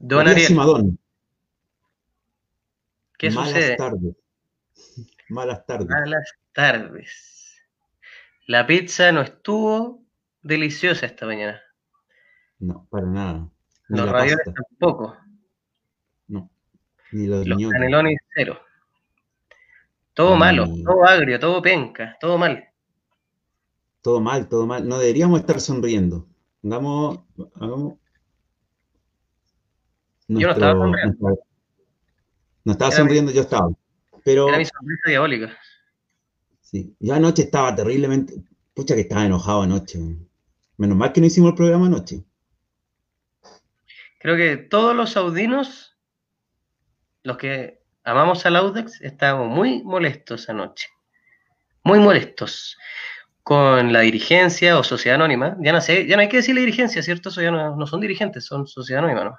Don Ariel. ¿Qué Malas sucede? Tardes. Malas tardes. Malas tardes. La pizza no estuvo deliciosa esta mañana. No, para nada. los ravioles tampoco. No. Ni los, los canelones cero. Todo malo, todo agrio, todo penca, todo mal. Todo mal, todo mal. No deberíamos estar sonriendo. Hagamos, yo no estaba sonriendo. No estaba sonriendo, yo estaba. Pero, era mi sonrisa diabólica. Sí, yo anoche estaba terriblemente. Pucha, que estaba enojado anoche. Menos mal que no hicimos el programa anoche. Creo que todos los saudinos, los que amamos al Audax, estábamos muy molestos anoche. Muy molestos con la dirigencia o sociedad anónima. Ya no sé, ya no hay que decirle dirigencia, ¿cierto? Eso ya no, son dirigentes, son sociedad anónima, ¿no?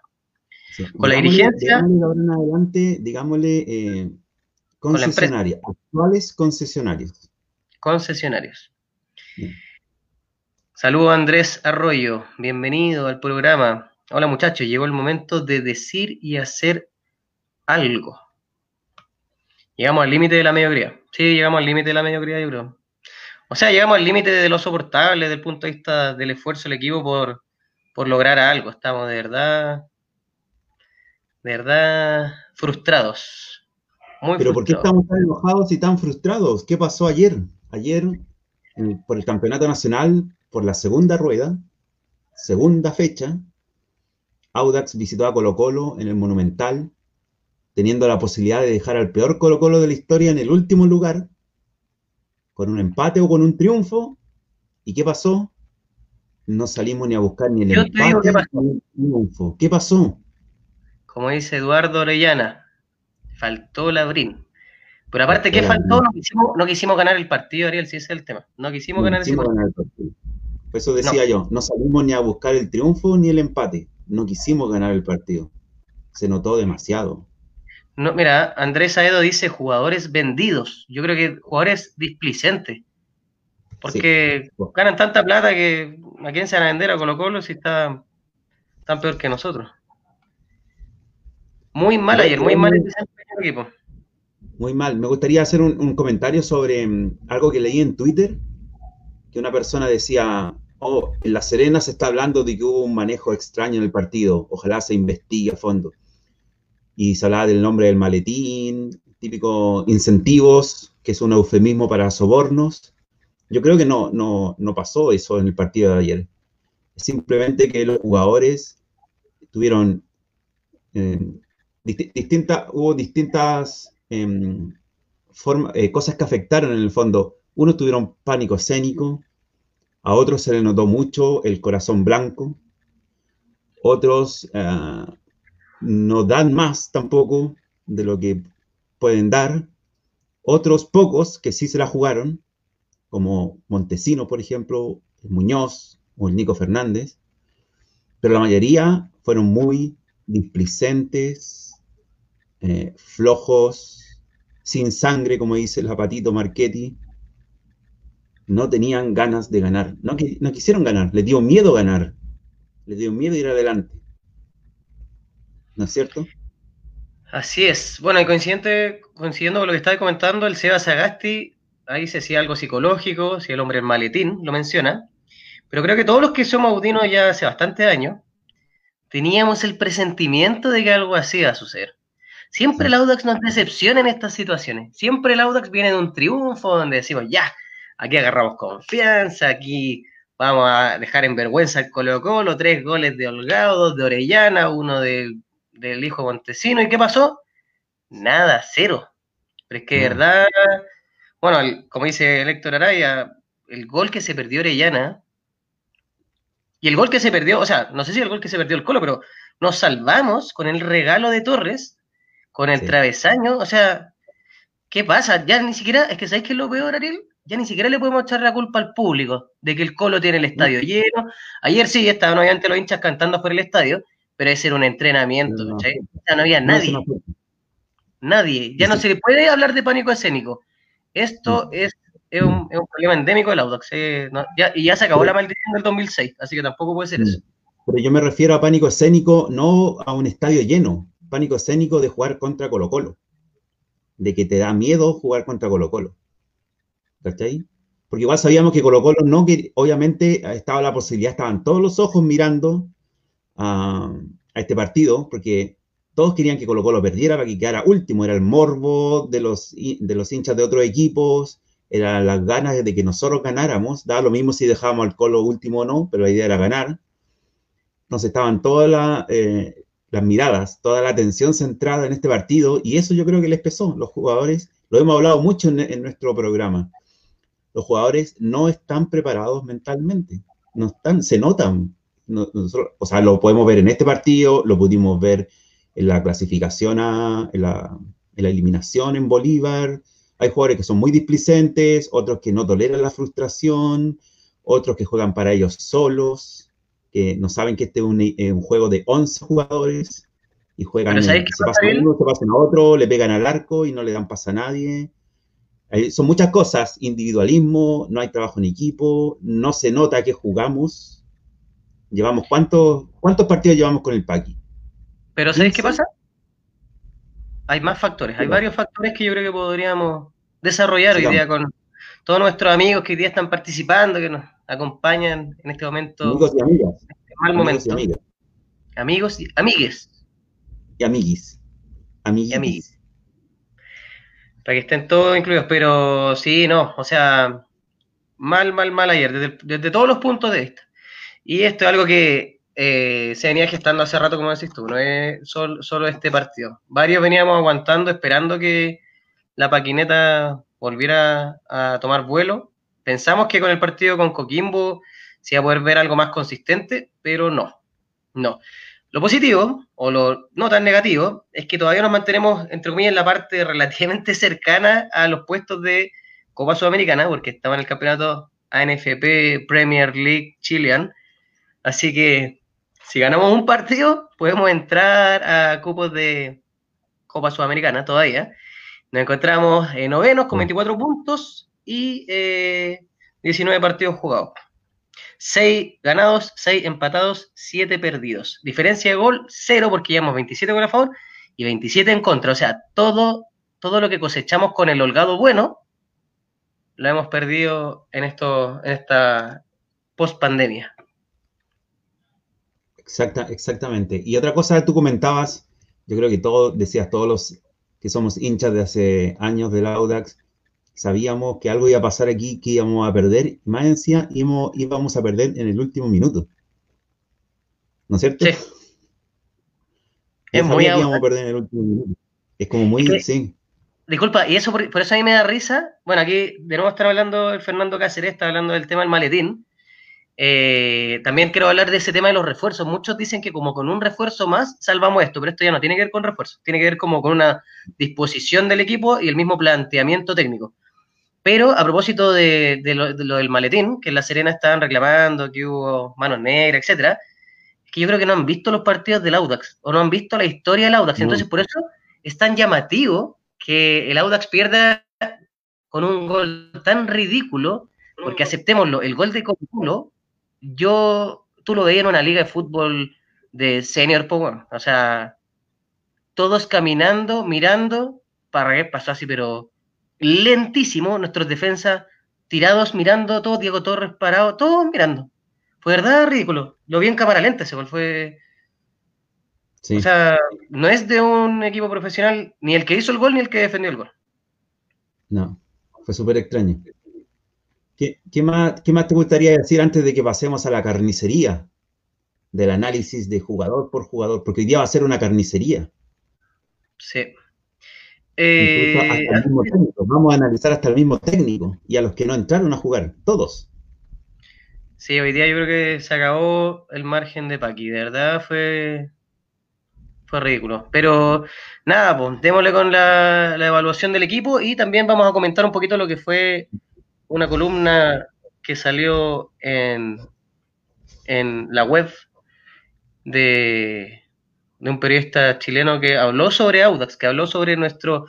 Con la dirigencia. Digámosle ahora en adelante, digámosle eh, concesionarios, actuales concesionarios. Concesionarios. Saludos Andrés Arroyo, bienvenido al programa. Hola muchachos, llegó el momento de decir y hacer algo. Llegamos al límite de la mediocridad. Sí, llegamos al límite de la mediocridad, yo creo. O sea, llegamos al límite de lo soportable desde el punto de vista del esfuerzo del equipo por, por lograr algo. Estamos de verdad de verdad frustrados. Pero ¿por qué estamos tan enojados y tan frustrados? ¿Qué pasó ayer? Ayer, por el Campeonato Nacional, por la segunda rueda, segunda fecha, Audax visitó a Colo Colo en el Monumental, teniendo la posibilidad de dejar al peor Colo Colo de la historia en el último lugar, con un empate o con un triunfo. ¿Y qué pasó? No salimos ni a buscar ni el empate ni el triunfo. ¿Qué pasó? Como dice Eduardo Orellana, faltó la Brin. Pero aparte, ¿qué faltó? No quisimos, ganar el partido, Ariel, si ese es el tema. No quisimos, ganar, quisimos ganar, el partido. eso decía yo, no salimos ni a buscar el triunfo ni el empate. No quisimos ganar el partido. Se notó demasiado. No, mira, Andrés Aedo dice jugadores vendidos. Yo creo que jugadores displicentes. Porque ganan tanta plata que a quién se van a vender a Colo Colo si está tan peor que nosotros. Muy mal ayer, muy mal el equipo. Muy mal. Me gustaría hacer un, comentario sobre mm, algo que leí en Twitter, que una persona decía, oh, en La Serena se está hablando de que hubo un manejo extraño en el partido, ojalá se investigue a fondo. Y se hablaba del nombre del maletín, típico incentivos, que es un eufemismo para sobornos. Yo creo que no, no, no pasó eso en el partido de ayer. Simplemente que los jugadores tuvieron eh, hubo distintas em, eh, cosas que afectaron en el fondo. Unos tuvieron pánico escénico, a otros se les notó mucho el corazón blanco, otros eh, no dan más tampoco de lo que pueden dar, otros pocos que sí se la jugaron, como Montesino, por ejemplo, Muñoz o el Nico Fernández, pero la mayoría fueron muy displicentes, eh, flojos, sin sangre, como dice el zapatito Marchetti, no tenían ganas de ganar, no, no quisieron ganar, les dio miedo ganar, les dio miedo ir adelante. ¿No es cierto? Así es. Bueno, y coincidente, coincidiendo con lo que estaba comentando, el Seba Sagasti, ahí se decía algo psicológico, si el hombre el maletín, lo menciona. Pero creo que todos los que somos audinos ya hace bastante años, teníamos el presentimiento de que algo así iba a suceder. Siempre el Audax nos decepciona en estas situaciones. Siempre el Audax viene de un triunfo donde decimos, ya, aquí agarramos confianza, aquí vamos a dejar en vergüenza el Colo Colo, tres goles de Holgado, dos de Orellana, uno del hijo Montesino. ¿Y qué pasó? Nada, cero. Pero es que de verdad, bueno, como dice Héctor Araya, el gol que se perdió Orellana, y el gol que se perdió, o sea, no sé si el gol que se perdió el Colo, pero nos salvamos con el regalo de Torres con el travesaño, o sea, ¿qué pasa? Ya ni siquiera, es que ¿sabéis qué es lo peor, Ariel? Ya ni siquiera le podemos echar la culpa al público de que el Colo tiene el estadio lleno. Ayer sí estaban obviamente los hinchas cantando por el estadio, pero ese era un entrenamiento, no, Ya no había nadie. nadie. Ya no se le puede hablar de pánico escénico. Esto es, un, problema endémico del Audax. Eh, y ya se acabó la maldición del 2006, así que tampoco puede ser eso. pero yo me refiero a pánico escénico no a un estadio lleno, pánico escénico de jugar contra Colo Colo, de que te da miedo jugar contra Colo Colo. ¿Cachai? Porque igual sabíamos que Colo Colo no, que obviamente estaba la posibilidad, estaban todos los ojos mirando a, este partido, porque todos querían que Colo Colo perdiera para que quedara último, era el morbo de los, de los hinchas de otros equipos, eran las ganas de que nosotros ganáramos, daba lo mismo si dejábamos al Colo último o no, pero la idea era ganar. Entonces estaban todas eh, las miradas, toda la atención centrada en este partido y eso yo creo que les pesó. Los jugadores, lo hemos hablado mucho en, nuestro programa, los jugadores no están preparados mentalmente, no están, se notan. o sea, lo podemos ver en este partido, lo pudimos ver en la clasificación, la, en la eliminación en Bolívar. Hay jugadores que son muy displicentes, otros que no toleran la frustración, otros que juegan para ellos solos que no saben que este es un, juego de 11 jugadores y juegan, se pasan uno, se pasan a otro, le pegan al arco y no le dan pasa a nadie. son muchas cosas, individualismo, no hay trabajo en equipo, no se nota que jugamos. Llevamos, ¿cuántos, cuántos partidos llevamos con el Paqui? Pero ¿sabéis qué pasa? Hay más factores, hay varios factores que yo creo que podríamos desarrollar hoy día con todos nuestros amigos que hoy día están participando, que nos acompañan en este momento. Amigos y amigas. Este mal momento. Amigos y amigues. Y amiguis. Amiguis. Y amiguis. Para que estén todos incluidos, pero sí, no, o sea, mal, mal, mal ayer, desde, todos los puntos de vista. Y esto es algo que eh, se venía gestando hace rato, como decís tú, no es solo, solo, este partido. Varios veníamos aguantando, esperando que la paquineta volviera a tomar vuelo, Pensamos que con el partido con Coquimbo se iba a poder ver algo más consistente, pero no, no. Lo positivo, o lo no tan negativo, es que todavía nos mantenemos, entre comillas, en la parte relativamente cercana a los puestos de Copa Sudamericana, porque estaba en el campeonato ANFP Premier League Chilean. Así que si ganamos un partido, podemos entrar a cupos de Copa Sudamericana todavía. Nos encontramos en novenos con 24 puntos y 19 eh, partidos jugados. 6 ganados, 6 empatados, 7 perdidos. Diferencia de gol, 0 porque llevamos 27 goles a favor y 27 en contra. O sea, todo, todo lo que cosechamos con el holgado bueno lo hemos perdido en, esto, en esta post pandemia. Exacta, exactamente. Y otra cosa que tú comentabas, yo creo que todos, decías, todos los que somos hinchas de hace años del Audax, sabíamos que algo iba a pasar aquí, que íbamos a perder, más encima íbamos, íbamos a perder en el último minuto. ¿No es cierto? Sí. Es muy íbamos a perder en el último minuto. Es como muy, sí. Disculpa, y eso por, eso a mí me da risa. Bueno, aquí de nuevo está hablando el Fernando Cáceres, está hablando del tema del maletín. Eh, también quiero hablar de ese tema de los refuerzos. Muchos dicen que como con un refuerzo más salvamos esto, pero esto ya no tiene que ver con refuerzo, tiene que ver como con una disposición del equipo y el mismo planteamiento técnico. Pero a propósito de, lo, del maletín, que en La Serena estaban reclamando que hubo manos negras, etcétera, que yo creo que no han visto los partidos del Audax o no han visto la historia del Audax. Entonces, por eso es tan llamativo que el Audax pierda con un gol tan ridículo, porque aceptémoslo, el gol de Colo yo, tú lo veías en una liga de fútbol de senior, power, o sea, todos caminando, mirando, para que pasó así, pero lentísimo, nuestros defensas tirados mirando, todo Diego Torres parado, todos mirando. Fue verdad ridículo. Lo vi en cámara lenta ese gol, fue... O sea, no es de un equipo profesional ni el que hizo el gol ni el que defendió el gol. No, fue súper extraño. ¿Qué, más, ¿Qué más te gustaría decir antes de que pasemos a la carnicería? Del análisis de jugador por jugador, porque hoy día va a ser una carnicería. Sí. Eh, Vamos a analizar hasta el mismo técnico y a los que no entraron a jugar, todos. Sí, hoy día yo creo que se acabó el margen de Paqui, de verdad fue fue ridículo. Pero nada, pues démosle con la, evaluación del equipo y también vamos a comentar un poquito lo que fue una columna que salió en, en la web de, de un periodista chileno que habló sobre Audax, que habló sobre nuestro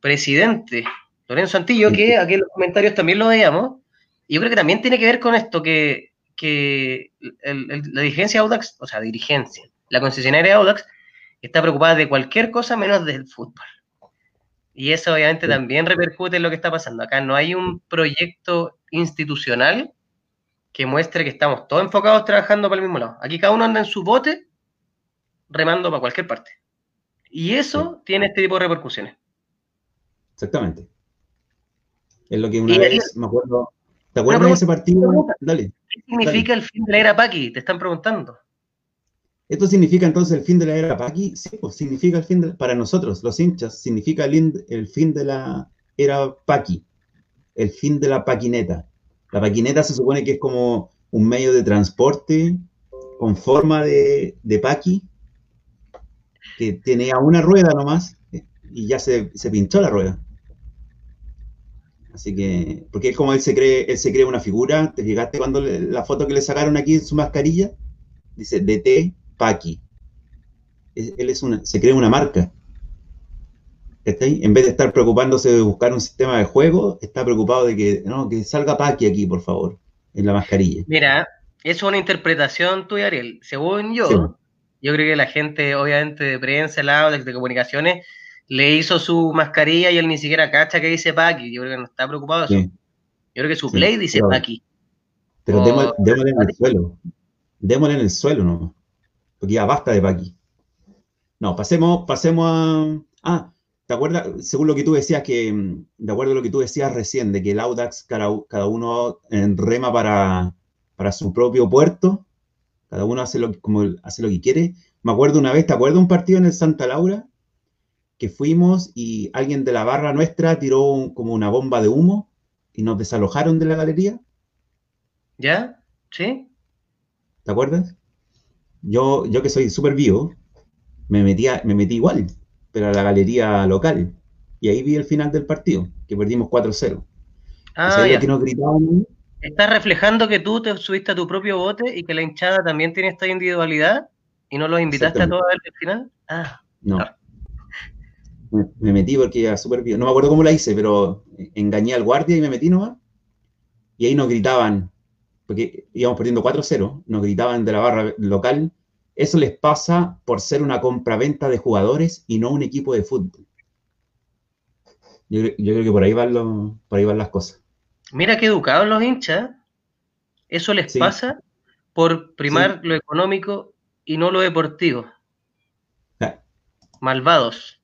presidente, Lorenzo Antillo, que aquí en los comentarios también lo veíamos. Y yo creo que también tiene que ver con esto, que, que la dirigencia Audax, o sea, dirigencia, la concesionaria Audax, está preocupada de cualquier cosa menos del fútbol. Y eso obviamente también repercute en lo que está pasando. Acá no hay un proyecto institucional que muestre que estamos todos enfocados trabajando para el mismo lado. Aquí cada uno anda en su bote remando para cualquier parte. Y eso tiene este tipo de repercusiones. Exactamente. Es lo que una vez me acuerdo. ¿Te acuerdas de ese partido? Dale. ¿Qué significa el fin de la era Paqui? Te están preguntando. ¿Esto significa entonces el fin de la era Paqui? Sí, pues significa el fin de, para nosotros, los hinchas, significa el, el fin de la era Paqui, el fin de la paquineta. La paquineta se supone que es como un medio de transporte con forma de, de paqui, que tenía una rueda nomás y ya se, se pinchó la rueda. Así que, porque es como él se cree, él se cree una figura. ¿Te fijaste cuando la foto que le sacaron aquí en su mascarilla? Dice DT Paki. Él es una, se cree una marca. En vez de estar preocupándose de buscar un sistema de juego, está preocupado de que, no, que salga Paki aquí, por favor, en la mascarilla. Mira, es una interpretación tuya, Ariel. Según yo, yo creo que la gente, obviamente, de prensa, lado, de comunicaciones, le hizo su mascarilla y él ni siquiera cacha que dice Paki. Yo creo que no está preocupado de eso. Yo creo que su play dice Paki. Pero démosle, en el suelo. Démosle en el suelo, ¿no? Porque ya basta de Paki. No, pasemos, pasemos a. Ah, ¿te acuerdas? Según lo que tú decías, que. De acuerdo a lo que tú decías recién, de que el Audax, cada, uno en rema para, para su propio puerto. Cada uno hace lo, como hace lo que quiere. Me acuerdo una vez, ¿te acuerdas un partido en el Santa Laura? que fuimos y alguien de la barra nuestra tiró como una bomba de humo y nos desalojaron de la galería. ¿Ya? ¿Sí? ¿Te acuerdas? Yo, yo que soy súper vivo, me, me metí igual, pero a la galería local. Y ahí vi el final del partido, que perdimos 4-0. Ah, ya. Estás reflejando que tú te subiste a tu propio bote y que la hinchada también tiene esta individualidad y no los invitaste a todos al final. Ah, no me metí porque ya súper bien. No me acuerdo cómo la hice, pero engañé al guardia y me metí nomás. Y ahí nos gritaban, porque íbamos perdiendo 4-0, nos gritaban de la barra local. Eso les pasa por ser una compraventa de jugadores y no un equipo de fútbol. Yo, creo que por ahí, van por ahí van las cosas. Mira qué educados los hinchas. Eso les pasa por primar lo económico y no lo deportivo. Malvados.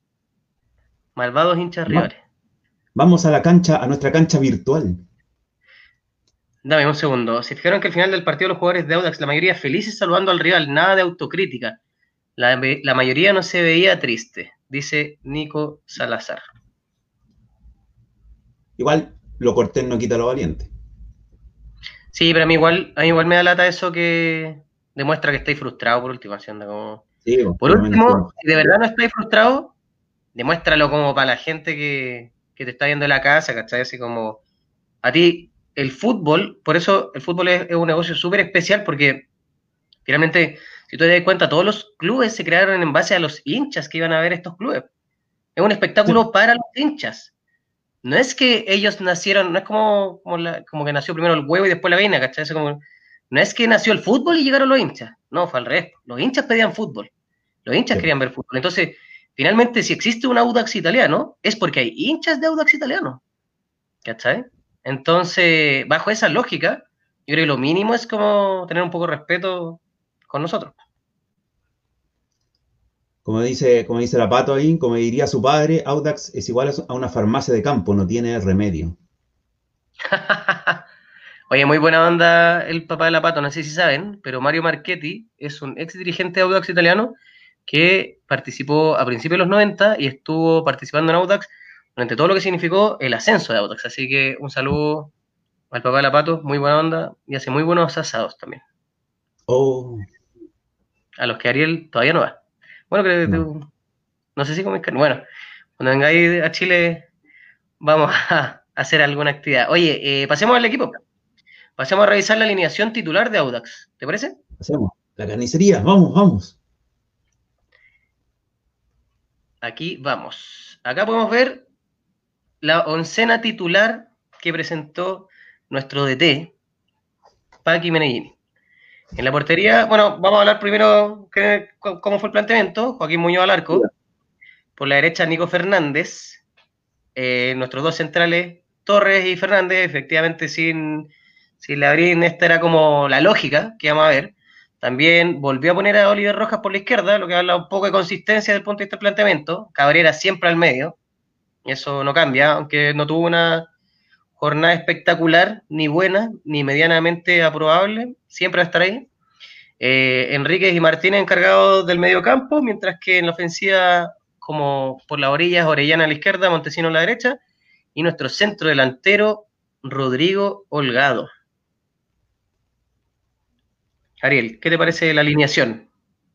Malvados hinchas rivales. Vamos a la cancha, a nuestra cancha virtual. Dame un segundo. Se fijaron que al final del partido los jugadores de Audax, la mayoría felices saludando al rival, nada de autocrítica. La, mayoría no se veía triste, dice Nico Salazar. Igual, lo cortés no quita lo valiente. Sí, pero a mí igual, a mí igual me da lata eso que demuestra que estáis frustrado por último. Como... por último, si de verdad no estáis frustrado, demuéstralo como para la gente que, te está viendo en la casa, ¿cachai? Así como, a ti, el fútbol, por eso el fútbol es, un negocio súper especial, porque finalmente, si tú te das cuenta, todos los clubes se crearon en base a los hinchas que iban a ver estos clubes. Es un espectáculo para los hinchas. No es que ellos nacieron, no es como, como, que nació primero el huevo y después la vaina, ¿cachai? como, no es que nació el fútbol y llegaron los hinchas. No, fue al revés. Los hinchas pedían fútbol. Los hinchas querían ver fútbol. Entonces, Finalmente, si existe un Audax italiano, es porque hay hinchas de Audax italiano. ¿Cachai? Entonces, bajo esa lógica, yo creo que lo mínimo es como tener un poco de respeto con nosotros. Como dice, como dice la pato ahí, como diría su padre, Audax es igual a una farmacia de campo, no tiene remedio. Oye, muy buena onda el papá de la pato, no sé si saben, pero Mario Marchetti es un ex dirigente de Audax italiano que participó a principios de los 90 y estuvo participando en Audax durante todo lo que significó el ascenso de Audax. Así que un saludo al papá de la Pato, muy buena onda y hace muy buenos asados también. Oh. A los que Ariel todavía no va. Bueno, creo que no. no sé si comes carne. Bueno, cuando vengáis a Chile vamos a hacer alguna actividad. Oye, eh, pasemos al equipo. Pasemos a revisar la alineación titular de Audax. ¿Te parece? Pasemos. La carnicería, vamos, vamos. Aquí vamos. Acá podemos ver la oncena titular que presentó nuestro DT, Paqui Menellini. En la portería, bueno, vamos a hablar primero cómo fue el planteamiento. Joaquín Muñoz al arco. Por la derecha, Nico Fernández. Eh, nuestros dos centrales, Torres y Fernández, efectivamente sin, sin Labrín, esta era como la lógica que vamos a ver. También volvió a poner a Oliver Rojas por la izquierda, lo que habla un poco de consistencia desde el punto de vista del planteamiento. Cabrera siempre al medio. Eso no cambia, aunque no tuvo una jornada espectacular, ni buena, ni medianamente aprobable. Siempre va a estar ahí. Eh, Enríquez y Martínez encargados del medio campo, mientras que en la ofensiva, como por las orillas, Orellana a la izquierda, Montesino a la derecha, y nuestro centro delantero, Rodrigo Holgado. Ariel, ¿qué te parece la alineación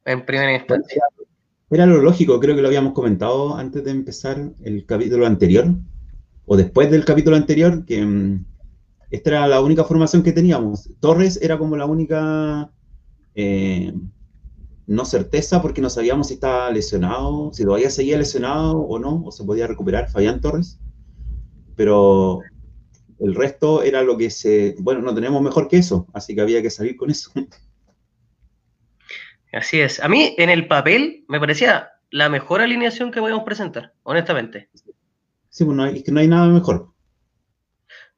en primera instancia? Era lo lógico, creo que lo habíamos comentado antes de empezar el capítulo anterior, o después del capítulo anterior, que mm, esta era la única formación que teníamos. Torres era como la única eh, no certeza porque no sabíamos si estaba lesionado, si todavía seguía lesionado o no, o se podía recuperar Fabián Torres. Pero el resto era lo que se, bueno, no tenemos mejor que eso, así que había que salir con eso. Así es. A mí, en el papel, me parecía la mejor alineación que podíamos presentar, honestamente. Sí, pues no hay, es que no hay nada mejor.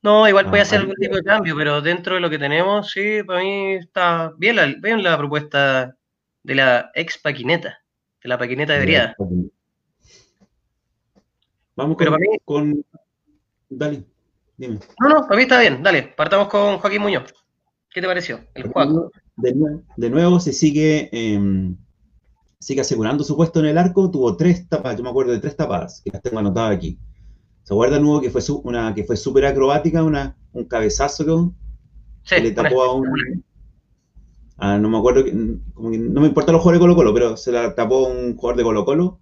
No, igual puede hacer algún tipo de cambio, pero dentro de lo que tenemos, sí, para mí está bien la, bien la propuesta de la ex paquineta, de la paquineta de Briada. Vamos con, con... Dale, dime. No, no, para mí está bien, dale, partamos con Joaquín Muñoz. ¿Qué te pareció? El juego de, nuevo, se sigue, em, sigue asegurando su puesto en el arco. Tuvo tres tapas, yo me acuerdo de tres tapadas, que las tengo anotadas aquí. ¿Se acuerda nuevo que fue una que fue súper acrobática, una, un cabezazo que, le tapó a un. no me acuerdo, no me importa los jugadores de Colo Colo, pero se la tapó un jugador de Colo Colo.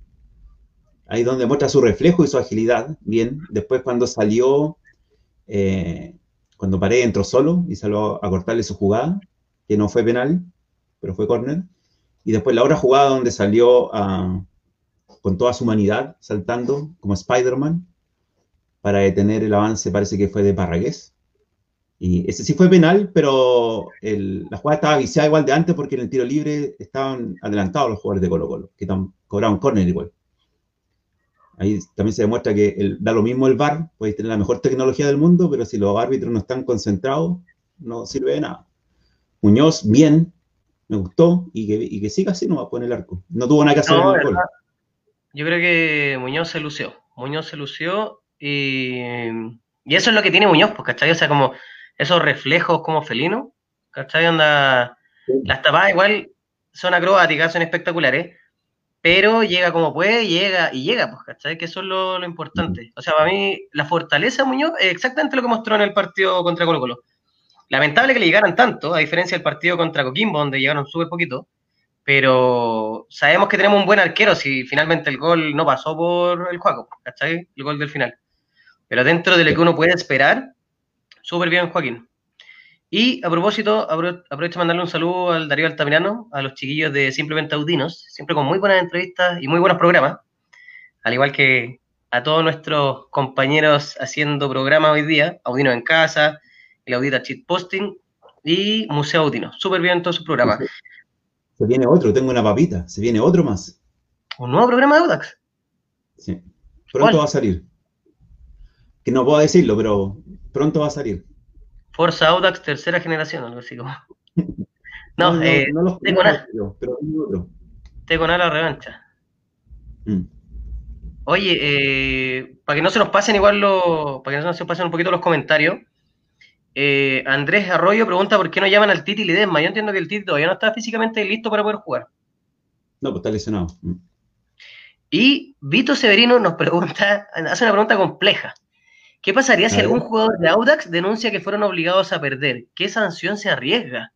Ahí donde muestra su reflejo y su agilidad. Bien. Después cuando salió, eh, cuando paré entró solo y salió a cortarle su jugada que no fue penal, pero fue córner. Y después la otra jugada donde salió ah, con toda su humanidad, saltando como Spider-Man, para detener el avance, parece que fue de Parragués. Y ese sí fue penal, pero la jugada estaba viciada igual de antes porque en el tiro libre estaban adelantados los jugadores de Colo Colo, que cobraban córner igual. Ahí también se demuestra que da lo mismo el VAR, puede tener la mejor tecnología del mundo, pero si los árbitros no están concentrados, no sirve de nada. Muñoz, bien, me gustó, y que, que siga así no va a poner el arco. No tuvo nada que hacer en el gol. Yo creo que Muñoz se lució. Muñoz se lució y, y eso es lo que tiene Muñoz, pues, ¿cachai? O sea, como esos reflejos como felino, ¿cachai? Onda, las tapadas igual son acrobáticas, son espectaculares, pero llega como puede, llega y llega, pues, ¿cachai? Que eso es lo, lo importante. O sea, para mí, la fortaleza de Muñoz es exactamente lo que mostró en el partido contra Colo Colo. Lamentable que le llegaran tanto, a diferencia del partido contra Coquimbo, donde llegaron súper poquito, pero sabemos que tenemos un buen arquero si finalmente el gol no pasó por el juego, ¿cachai? El gol del final. Pero dentro de lo que uno puede esperar, súper bien Joaquín. Y a propósito, aprovecho de mandarle un saludo al Darío Altamirano, a los chiquillos de Simplemente Audinos, siempre con muy buenas entrevistas y muy buenos programas, al igual que a todos nuestros compañeros haciendo programas hoy día, Audinos en Casa, el Audita Cheat Posting y Museo Audino. Súper bien todos sus programas. Se viene otro, tengo una papita, se viene otro más. ¿Un nuevo programa de Audax? Sí, pronto va a salir. Que no puedo decirlo, pero pronto va a salir. Forza Audax tercera generación, algo así como. No, no, eh, no los. Pero otro. Tengo nada la revancha. Mm. Oye, eh, para que no se nos pasen igual los, para que no se nos pasen un poquito los comentarios, eh, Andrés Arroyo pregunta por qué no llaman al Titi Lidesma. Yo entiendo que el Titi todavía no está físicamente listo para poder jugar. No, pues está lesionado. Mm. Y Vito Severino nos pregunta, hace una pregunta compleja. ¿Qué pasaría si algún jugador de Audax denuncia que fueron obligados a perder? ¿Qué sanción se arriesga?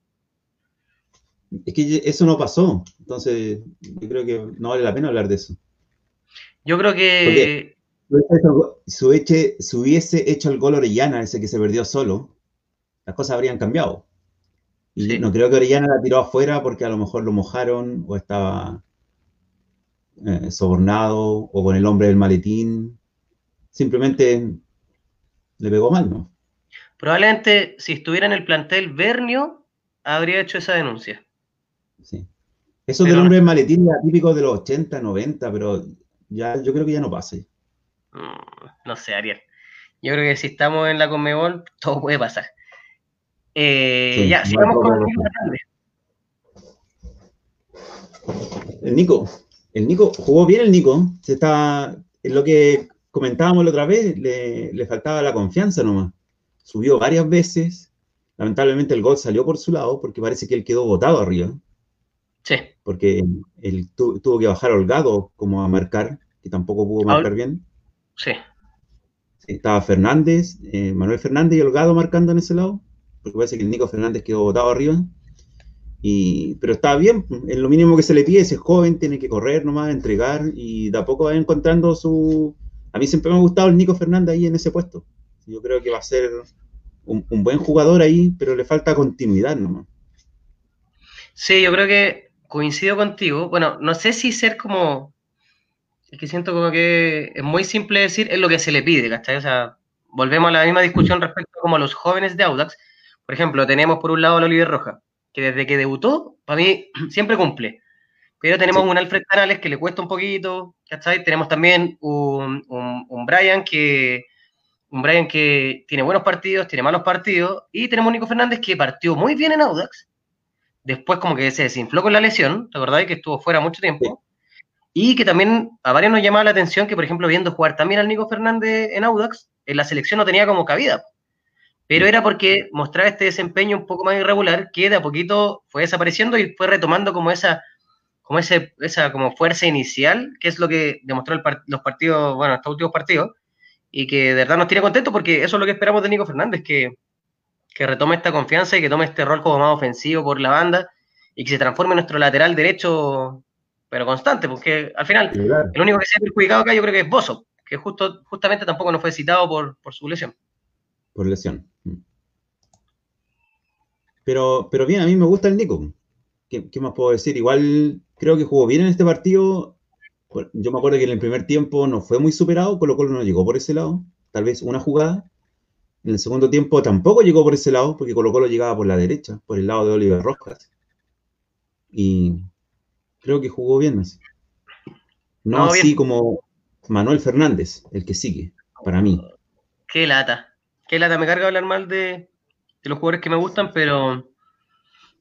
Es que eso no pasó. Entonces, yo creo que no vale la pena hablar de eso. Yo creo que. si hubiese hecho el gol Orellana, ese que se perdió solo, las cosas habrían cambiado. Y no creo que Orellana la tiró afuera porque a lo mejor lo mojaron o estaba eh, sobornado o con el hombre del maletín. Simplemente le pegó mal, ¿no? Probablemente si estuviera en el plantel Bernio, habría hecho esa denuncia. Sí. Eso del hombre en maletín era típico de los 80, 90, pero ya, yo creo que ya no pasa. Mm, no sé, Ariel. Yo creo que si estamos en la Conmebol, todo puede pasar. Eh, ya, sigamos con el Nico El Nico, el Nico, jugó bien el Nico. Se está, en lo que comentábamos la otra vez, le, le faltaba la confianza nomás. Subió varias veces. Lamentablemente el gol salió por su lado porque parece que él quedó botado arriba. Sí. Porque él tuvo que bajar holgado como a marcar, que tampoco pudo marcar bien. Sí. Estaba Fernández, eh, Manuel Fernández y Holgado marcando en ese lado, porque parece que el Nico Fernández quedó botado arriba. Y, pero está bien, es lo mínimo que se le pide, ese joven tiene que correr nomás, entregar y de a poco va encontrando su... A mí siempre me ha gustado el Nico Fernández ahí en ese puesto. Yo creo que va a ser un, buen jugador ahí, pero le falta continuidad nomás. Sí, yo creo que coincido contigo. Bueno, no sé si ser como. Es que siento como que es muy simple decir, es lo que se le pide, ¿cachai? O sea, volvemos a la misma discusión respecto a los jóvenes de Audax. Por ejemplo, tenemos por un lado a Oliver Roja, que desde que debutó, para mí, siempre cumple. Pero tenemos un Alfred Canales que le cuesta un poquito, ¿cachai? Tenemos también un, un, un Brian que un Brian que tiene buenos partidos, tiene malos partidos, y tenemos un Nico Fernández que partió muy bien en Audax, después como que se desinfló con la lesión, ¿te acordás? Que estuvo fuera mucho tiempo. Y que también a varios nos llamaba la atención que, por ejemplo, viendo jugar también al Nico Fernández en Audax, en la selección no tenía como cabida. Pero era porque mostraba este desempeño un poco más irregular que de a poquito fue desapareciendo y fue retomando como esa, como ese, esa como fuerza inicial, que es lo que demostró los partidos, bueno, estos últimos partidos, y que de verdad nos tiene contentos porque eso es lo que esperamos de Nico Fernández, que que retome esta confianza y que tome este rol como más ofensivo por la banda y que se transforme en nuestro lateral derecho, pero constante, porque al final el único que se ha perjudicado acá yo creo que es Bozo, que justo, justamente tampoco no fue citado por, su lesión. Por lesión. Mm. Pero, pero bien, a mí me gusta el Nico. ¿Qué, ¿Qué, más puedo decir? Igual creo que jugó bien en este partido. Yo me acuerdo que en el primer tiempo no fue muy superado, con lo cual no llegó por ese lado. Tal vez una jugada. En el segundo tiempo tampoco llegó por ese lado, porque Colo Colo llegaba por la derecha, por el lado de Oliver Rojas. Y creo que jugó bien así. No, así como Manuel Fernández, el que sigue, para mí. Qué lata. Qué lata. Me carga hablar mal de, los jugadores que me gustan, pero,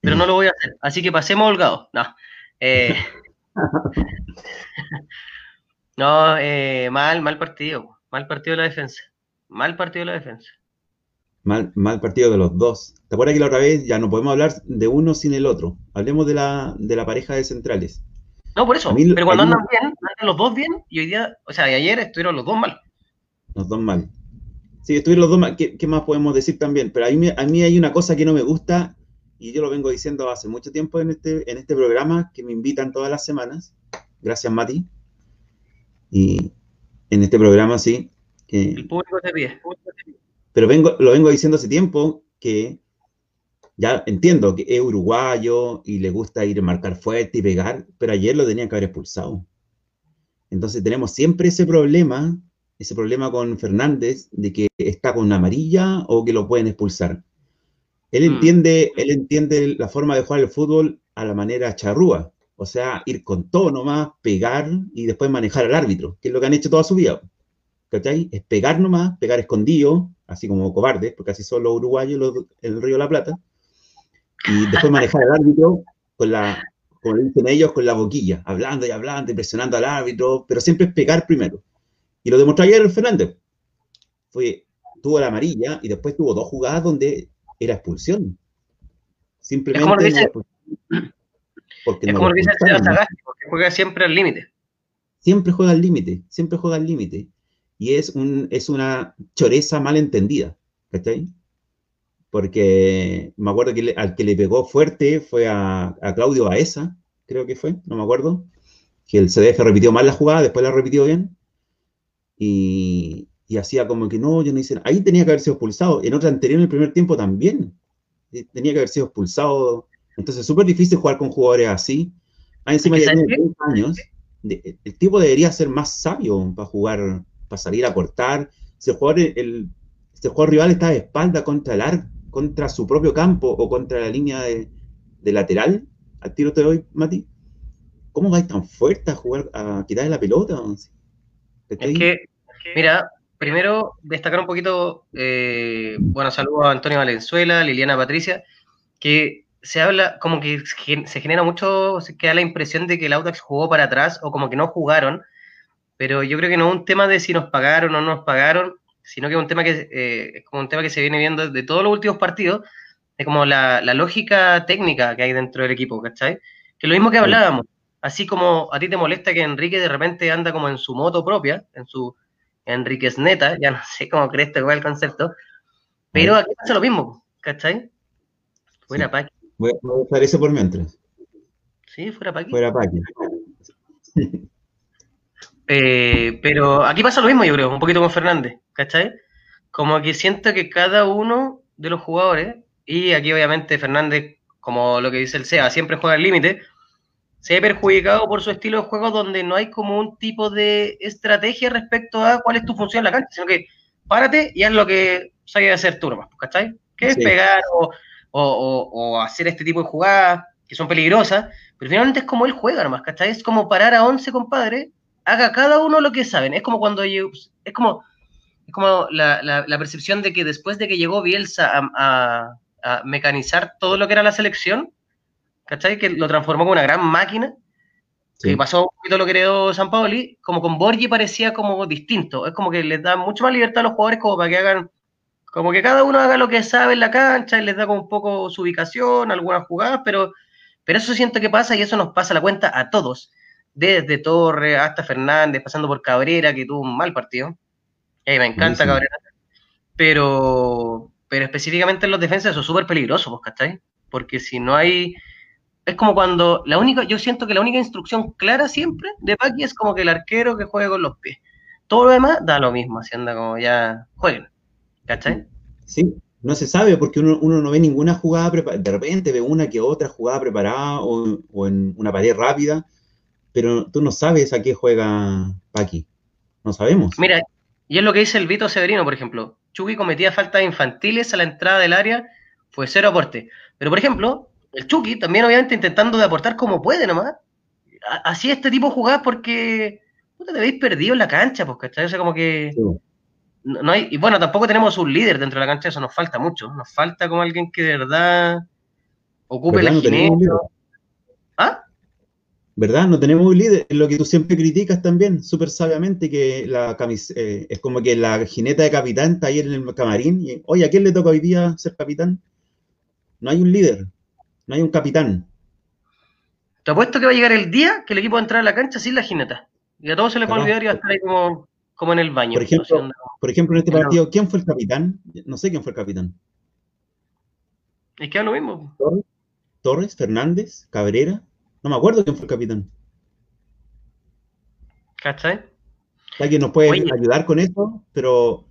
pero no lo voy a hacer. Así que pasemos holgado. No. Eh, no, eh, mal, mal partido. Mal partido de la defensa. Mal partido de la defensa. Mal, mal partido de los dos. ¿Te acuerdas que la otra vez ya no podemos hablar de uno sin el otro? Hablemos de la, de la pareja de centrales. No, por eso. pero cuando andan bien, andan los dos bien, y hoy día, o sea, y ayer estuvieron los dos mal. Los dos mal. Sí, estuvieron los dos mal. ¿Qué, más podemos decir también? Pero a mí, a mí hay una cosa que no me gusta, y yo lo vengo diciendo hace mucho tiempo en este, en este programa, que me invitan todas las semanas. Gracias, Mati. Y en este programa, sí. Que, el público te pide. Pero vengo, lo vengo diciendo hace tiempo que ya entiendo que es uruguayo y le gusta ir a marcar fuerte y pegar, pero ayer lo tenía que haber expulsado. Entonces tenemos siempre ese problema, ese problema con Fernández de que está con una amarilla o que lo pueden expulsar. Él mm. entiende, él entiende la forma de jugar el fútbol a la manera charrúa, o sea, ir con todo nomás, pegar y después manejar al árbitro, que es lo que han hecho toda su vida. ¿Cachai? Es pegar nomás, pegar escondido, así como cobardes, porque así son los uruguayos en el Río de la Plata, y después manejar al árbitro con la, como dicen ellos, con la boquilla, hablando y hablando, impresionando al árbitro, pero siempre es pegar primero. Y lo demostró ayer el Fernández. Fue, tuvo la amarilla y después tuvo dos jugadas donde era expulsión. Simplemente. Es como lo dice, porque es como lo dice porque juega siempre al límite. Siempre juega al límite, siempre juega al límite y es, un, es una choreza mal entendida, ¿cachai? Porque me acuerdo que al que le pegó fuerte fue a, Claudio Baeza, creo que fue, no me acuerdo, que el CDF repitió mal la jugada, después la repitió bien, y, y hacía como que no, yo no hice nada. Ahí tenía que haber sido expulsado, en otra anterior, en el primer tiempo también, eh, tenía que haber sido expulsado. Entonces es súper difícil jugar con jugadores así. Ah, encima ya tiene 30 años. El tipo debería ser más sabio para jugar para salir a cortar. Si el jugador, el, rival está de espalda contra el arco, contra su propio campo o contra la línea de, lateral, al tiro te doy, Mati, ¿cómo vais tan fuerte a jugar, a quitarle la pelota? Es que, mira, primero destacar un poquito, eh, bueno, saludo a Antonio Valenzuela, Liliana Patricia, que se habla, como que se genera mucho, se queda la impresión de que el Audax jugó para atrás o como que no jugaron, pero yo creo que no es un tema de si nos pagaron o no nos pagaron, sino que es un tema que eh, es como un tema que se viene viendo de todos los últimos partidos, de como la, lógica técnica que hay dentro del equipo, ¿cachai? Que lo mismo que hablábamos, así como a ti te molesta que Enrique de repente anda como en su moto propia, en su Enriquez neta, ya no sé cómo crees que el concepto, pero aquí pasa lo mismo, ¿cachai? Fuera sí. Voy, a dejar eso por mientras. Sí, fuera Paqui. Fuera Paqui. Eh, pero aquí pasa lo mismo, yo creo, un poquito con Fernández, ¿cachai? Como que siento que cada uno de los jugadores, y aquí obviamente Fernández, como lo que dice el SEA, siempre juega al límite, se ve perjudicado por su estilo de juego donde no hay como un tipo de estrategia respecto a cuál es tu función en la cancha, sino que párate y haz lo que sabes hacer tú nomás, ¿cachai? Que es pegar o, o, hacer este tipo de jugadas que son peligrosas, pero finalmente es como él juega nomás, ¿cachai? Es como parar a 11 compadre haga cada uno lo que saben. Es como cuando es como, es como la, percepción de que después de que llegó Bielsa a, mecanizar todo lo que era la selección, ¿cachai? Que lo transformó como una gran máquina, que pasó un poquito lo que heredó San Paoli, como con Borgi parecía como distinto. Es como que les da mucho más libertad a los jugadores como para que hagan, como que cada uno haga lo que sabe en la cancha y les da como un poco su ubicación, algunas jugadas, pero, pero eso siento que pasa y eso nos pasa la cuenta a todos desde Torres hasta Fernández, pasando por Cabrera, que tuvo un mal partido. me encanta Cabrera. Pero, pero específicamente en los defensas eso es súper peligroso, pues, ¿cachai? Porque si no hay... Es como cuando la única, yo siento que la única instrucción clara siempre de Paqui es como que el arquero que juegue con los pies. Todo lo demás da lo mismo, así anda como ya jueguen. ¿Cachai? Sí, no se sabe porque uno, no ve ninguna jugada preparada. De repente ve una que otra jugada preparada o, o en una pared rápida, pero tú no sabes a qué juega Paqui. No sabemos. Mira, y es lo que dice el Vito Severino, por ejemplo. Chucky cometía faltas infantiles a la entrada del área, fue cero aporte. Pero, por ejemplo, el Chucky también obviamente intentando de aportar como puede nomás. Así este tipo jugás porque te habéis perdido en la cancha, pues, ¿cachai? O sea, como que... No, hay, y bueno, tampoco tenemos un líder dentro de la cancha, eso nos falta mucho. Nos falta como alguien que de verdad ocupe la jineta. ¿Ah? ¿verdad? No tenemos un líder, lo que tú siempre criticas también, súper sabiamente, que la eh, es como que la jineta de capitán está ahí en el camarín, y, oye, ¿a quién le toca hoy día ser capitán? No hay un líder, no hay un capitán. Te apuesto que va a llegar el día que el equipo va a entrar a la cancha sin la jineta, y a todos se les va a olvidar y va a estar ahí como, como en el baño. Por ejemplo, por ejemplo, en este partido, ¿quién fue el capitán? No sé quién fue el capitán. Es que es lo mismo. Torres Fernández, Cabrera, no me acuerdo quién fue el capitán. ¿Cachai? Alguien nos puede ayudar con eso, pero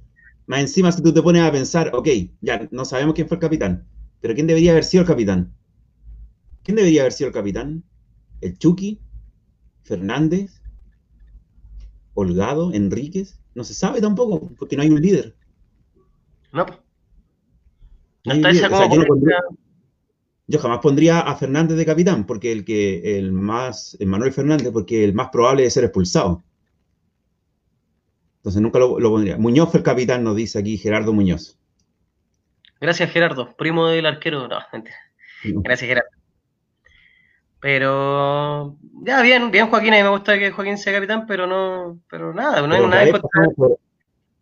más encima si tú te pones a pensar, ok, ya no sabemos quién fue el capitán, pero ¿quién debería haber sido el capitán? ¿Quién debería haber sido el capitán? ¿El Chucky? ¿Fernández? ¿Holgado? ¿Enríquez? No se sabe tampoco, porque no hay un líder. No. No, está esa como yo jamás pondría a Fernández de capitán, porque el que el más, Manuel Fernández, porque el más probable de ser expulsado. Entonces nunca lo, pondría. Muñoz fue el capitán, nos dice aquí Gerardo Muñoz. Gracias, Gerardo, primo del arquero. No, mentira. Gracias, Gerardo. Pero ya bien, bien Joaquín, a mí me gusta que Joaquín sea capitán, pero no, pero nada, no hay nada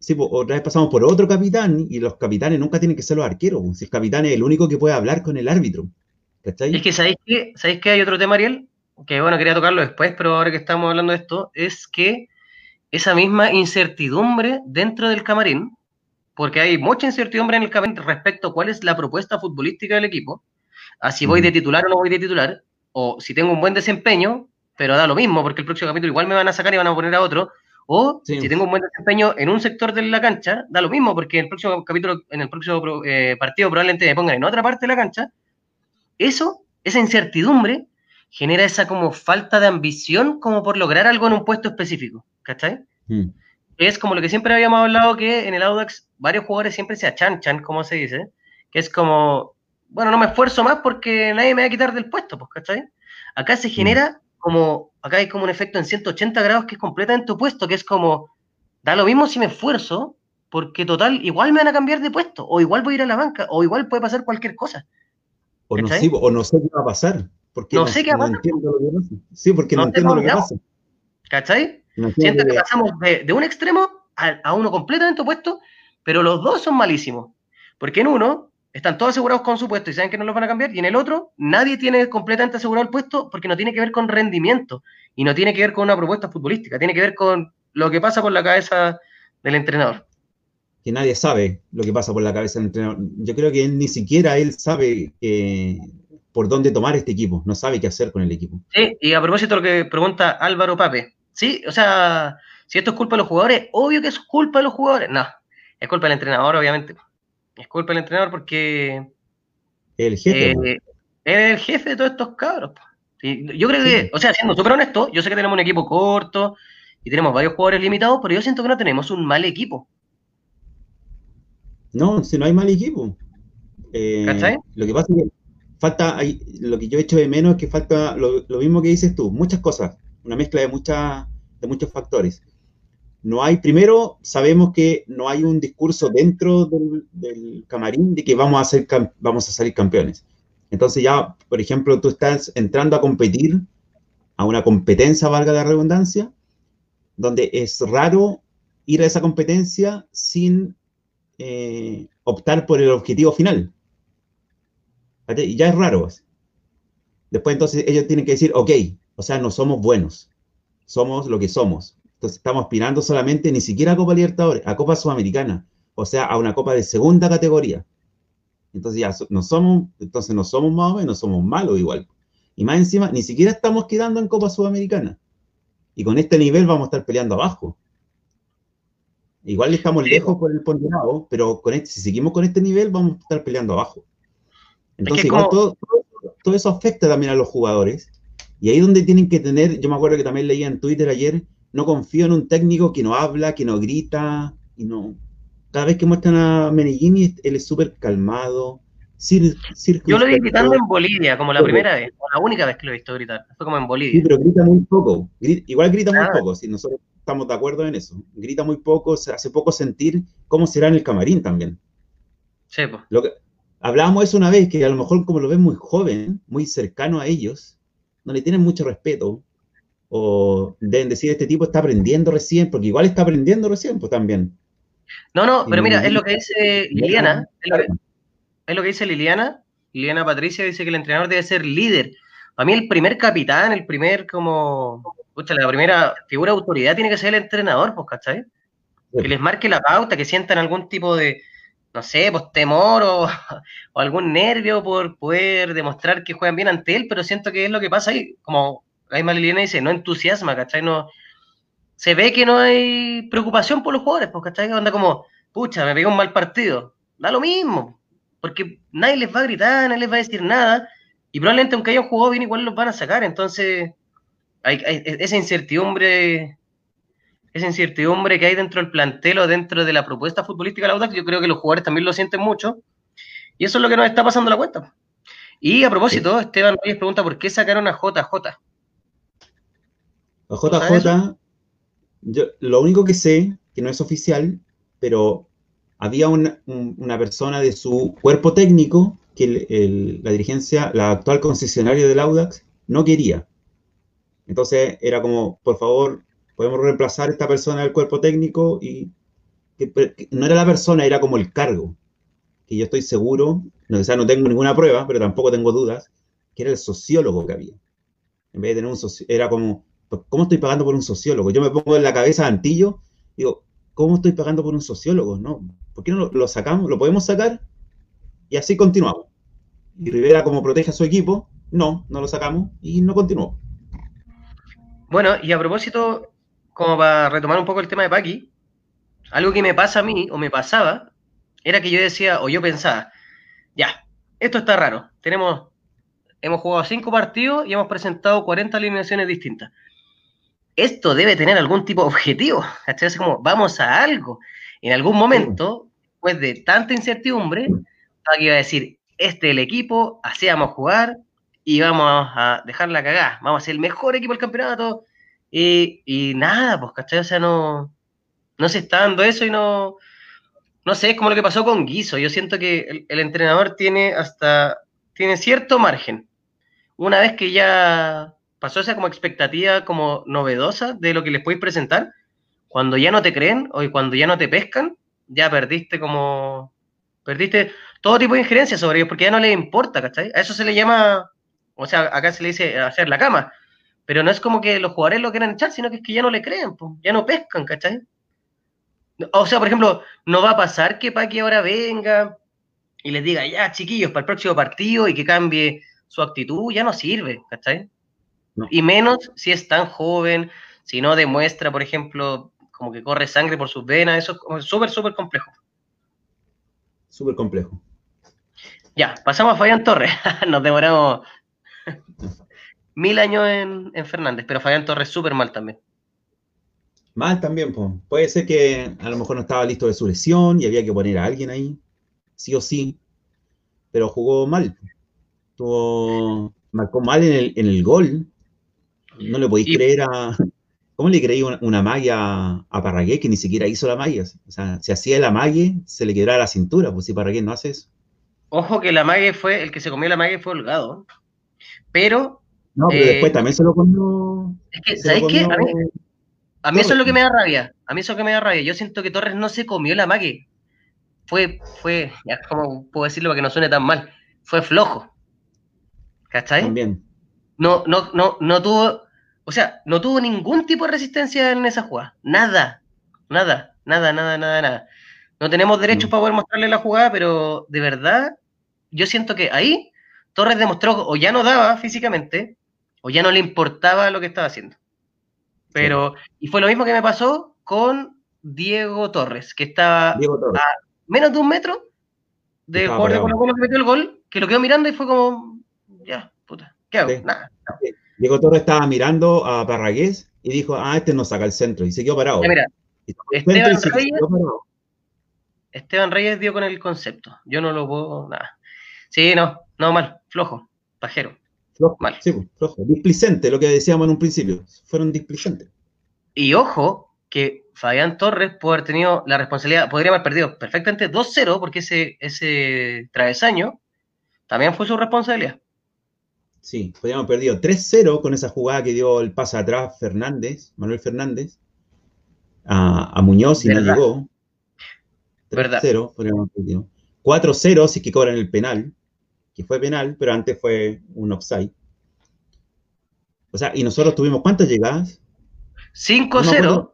Sí, pues, otra vez pasamos por otro capitán y los capitanes nunca tienen que ser los arqueros. Si el capitán es el único que puede hablar con el árbitro. Es que ¿sabéis que, ¿sabéis que hay otro tema, Ariel? Que bueno, quería tocarlo después, pero ahora que estamos hablando de esto, es que esa misma incertidumbre dentro del camarín, porque hay mucha incertidumbre en el camarín respecto a cuál es la propuesta futbolística del equipo, a si voy de titular o no voy de titular, o si tengo un buen desempeño, pero da lo mismo, porque el próximo capítulo igual me van a sacar y van a poner a otro, o si tengo un buen desempeño en un sector de la cancha, da lo mismo, porque en el próximo capítulo, en el próximo eh, partido probablemente me pongan en otra parte de la cancha, eso, esa incertidumbre, genera esa como falta de ambición como por lograr algo en un puesto específico, ¿cachai? Mm. Es como lo que siempre habíamos hablado que en el Audax varios jugadores siempre se achanchan, como se dice, que es como, bueno, no me esfuerzo más porque nadie me va a quitar del puesto, pues, ¿cachai? Acá se genera como, acá hay como un efecto en 180 grados que es completamente opuesto, que es como, da lo mismo si me esfuerzo, porque total, igual me van a cambiar de puesto, o igual voy a ir a la banca, o igual puede pasar cualquier cosa. O no, sé, o no sé qué va a pasar. Porque no, sé qué va a pasar. entiendo lo que pasa. Sí, porque no, entiendo lo que pasa. ¿Cachai? Siento que pasamos de, un extremo a, uno completamente opuesto, pero los dos son malísimos. Porque en uno están todos asegurados con su puesto y saben que no los van a cambiar, y en el otro nadie tiene completamente asegurado el puesto porque no tiene que ver con rendimiento y no tiene que ver con una propuesta futbolística, tiene que ver con lo que pasa por la cabeza del entrenador. Que nadie sabe lo que pasa por la cabeza del entrenador. Yo creo que ni siquiera él sabe por dónde tomar este equipo, no sabe qué hacer con el equipo. Sí, y a propósito de lo que pregunta Álvaro Pape, sí, o sea, si esto es culpa de los jugadores, obvio que es culpa de los jugadores. No, es culpa del entrenador, obviamente. Es culpa del entrenador porque. El jefe. Eh, es el jefe de todos estos cabros. Yo creo que, o sea, siendo súper honesto, yo sé que tenemos un equipo corto y tenemos varios jugadores limitados, pero yo siento que no tenemos un mal equipo. No, si no hay mal equipo. Eh, lo que pasa es que falta, lo que yo he hecho de menos es que falta lo, lo mismo que dices tú, muchas cosas, una mezcla de, muchas, de muchos factores no hay, primero, sabemos que no hay un discurso dentro del, camarín de que vamos a, ser, vamos a salir campeones. Entonces ya, por ejemplo, tú estás entrando a competir a una competencia, valga la redundancia, donde es raro ir a esa competencia sin eh, optar por el objetivo final. Y ya es raro. Después entonces ellos tienen que decir, ok, o sea, no somos buenos, somos lo que somos. Entonces estamos aspirando solamente ni siquiera a Copa Libertadores, a Copa Sudamericana, o sea, a una Copa de segunda categoría. Entonces ya no somos, entonces no somos más o menos, somos malos igual. Y más encima, ni siquiera estamos quedando en Copa Sudamericana. Y con este nivel vamos a estar peleando abajo. Igual estamos lejos por el ponderado, pero con este, si seguimos con este nivel vamos a estar peleando abajo. Entonces, igual todo, todo, eso afecta también a los jugadores. Y ahí es donde tienen que tener, yo me acuerdo que también leía en Twitter ayer, no confío en un técnico que no habla, que no grita, y no. Cada vez que muestran a Menegini, él es súper calmado. Yo lo vi gritando en Bolivia, como la primera vez, o la única vez que lo he visto gritar. Fue como en Bolivia. Sí, pero grita muy poco. igual grita muy poco, si nosotros estamos de acuerdo en eso. Grita muy poco, se hace poco sentir cómo será en el camarín también. Sí, pues. Lo que, hablábamos eso una vez, que a lo mejor como lo ves muy joven, muy cercano a ellos, no le tienen mucho respeto, o deben decir, este tipo está aprendiendo recién, porque igual está aprendiendo recién, pues también. No, no, pero mira, es lo que dice Liliana, es lo que, dice Liliana, Liliana Patricia dice que el entrenador debe ser líder. Para mí el primer capitán, el primer como, escucha, la primera figura de autoridad tiene que ser el entrenador, pues, ¿cachai? Que les marque la pauta, que sientan algún tipo de, no sé, pues temor o, o, algún nervio por poder demostrar que juegan bien ante él, pero siento que es lo que pasa ahí, como Ahí Liliana dice, no entusiasma, ¿cachai? No, se ve que no hay preocupación por los jugadores, porque ¿cachai? Onda como, pucha, me pegó un mal partido. Da lo mismo, porque nadie les va a gritar, nadie les va a decir nada, y probablemente aunque hayan jugado bien, igual los van a sacar. Entonces, hay, esa incertidumbre, esa incertidumbre que hay dentro del plantel o dentro de la propuesta futbolística de la UDAC, yo creo que los jugadores también lo sienten mucho, y eso es lo que nos está pasando la cuenta. Y a propósito, Esteban Reyes pregunta por qué sacaron a JJ. JJ, yo, lo único que sé, que no es oficial, pero había una, persona de su cuerpo técnico que la dirigencia, la actual concesionaria del Audax, no quería. Entonces era como, por favor, podemos reemplazar a esta persona del cuerpo técnico y que, no era la persona, era como el cargo. Que yo estoy seguro, no, o sea, no tengo ninguna prueba, pero tampoco tengo dudas, que era el sociólogo que había. En vez de tener un sociólogo, era como ¿Cómo estoy pagando por un sociólogo? Yo me pongo en la cabeza de Antillo, digo, ¿cómo estoy pagando por un sociólogo? No, ¿por qué no lo, sacamos? ¿Lo podemos sacar? Y así continuamos. Y Rivera, como protege a su equipo, no, no lo sacamos y no continuó. Bueno, y a propósito, como para retomar un poco el tema de Paqui, algo que me pasa a mí, o me pasaba, era que yo decía, o yo pensaba, ya, esto está raro. Tenemos, hemos jugado cinco partidos y hemos presentado 40 alineaciones distintas esto debe tener algún tipo de objetivo, Es como, vamos a algo. En algún momento, después de tanta incertidumbre, que iba a decir, este es el equipo, así vamos a jugar y vamos a dejar la cagada, vamos a ser el mejor equipo del campeonato. Y, y nada, pues, ¿cachai? O sea, no, no se está dando eso y no, no sé, es como lo que pasó con Guiso. Yo siento que el, entrenador tiene hasta, tiene cierto margen. Una vez que ya pasó esa como expectativa como novedosa de lo que les podéis presentar, cuando ya no te creen o cuando ya no te pescan, ya perdiste como, perdiste todo tipo de injerencia sobre ellos porque ya no les importa, ¿cachai? A eso se le llama, o sea, acá se le dice hacer la cama, pero no es como que los jugadores lo quieran echar, sino que es que ya no le creen, pues, ya no pescan, ¿cachai? O sea, por ejemplo, no va a pasar que Paqui ahora venga y les diga, ya, chiquillos, para el próximo partido y que cambie su actitud, ya no sirve, ¿cachai? Y menos si es tan joven, si no demuestra, por ejemplo, como que corre sangre por sus venas, eso es súper, súper complejo. Súper complejo. Ya, pasamos a Fabián Torres. Nos demoramos mil años en, en Fernández, pero Fabián Torres súper mal también. Mal también, pues. Puede ser que a lo mejor no estaba listo de su lesión y había que poner a alguien ahí, sí o sí, pero jugó mal. Tuvo, marcó mal en el, en el gol. No le podéis creer a. ¿Cómo le creí una, una magia a Parragué que ni siquiera hizo la magia? O sea, si hacía la magia, se le quebraba la cintura, pues si Parragué no hace eso. Ojo que la magia fue, el que se comió la magia fue Holgado. Pero. No, pero después eh, también se lo comió. Es que, ¿sabes qué? A mí, a mí eso es lo que me da rabia. A mí eso es lo que me da rabia. Yo siento que Torres no se comió la mague. Fue, fue, ya, ¿cómo puedo decirlo para que no suene tan mal? Fue flojo. ¿Cachai? También. No, no, no, no tuvo, o sea, no tuvo ningún tipo de resistencia en esa jugada. Nada. Nada, nada, nada, nada, nada. No tenemos derecho para poder mostrarle la jugada, pero de verdad, yo siento que ahí Torres demostró o ya no daba físicamente, o ya no le importaba lo que estaba haciendo. Pero, y fue lo mismo que me pasó con Diego Torres, que estaba a menos de un metro de jugador de Colo que metió el gol, que lo quedó mirando y fue como, ya, puta, ¿qué hago? Nada. Diego Torres estaba mirando a Parragués y dijo, ah, este no saca el centro, y se quedó parado. mira, Esteban, Reyes, Esteban Reyes dio con el concepto, yo no lo puedo, nada. Sí, no, no mal, flojo, pajero. Flojo, Sí, pues, flojo. Displicente, lo que decíamos en un principio. Fueron displicentes. Y ojo, que Fabián Torres puede haber tenido la responsabilidad, podría haber perdido perfectamente 2-0, porque ese, ese travesaño también fue su responsabilidad. Sí, podríamos haber perdido 3-0 con esa jugada que dio el pase atrás Fernández, Manuel Fernández, a, Muñoz y no llegó. 3-0, podríamos haber perdido. 4-0 si es que cobran el penal que fue penal, pero antes fue un offside. O sea, y nosotros tuvimos cuántas llegadas? 5-0.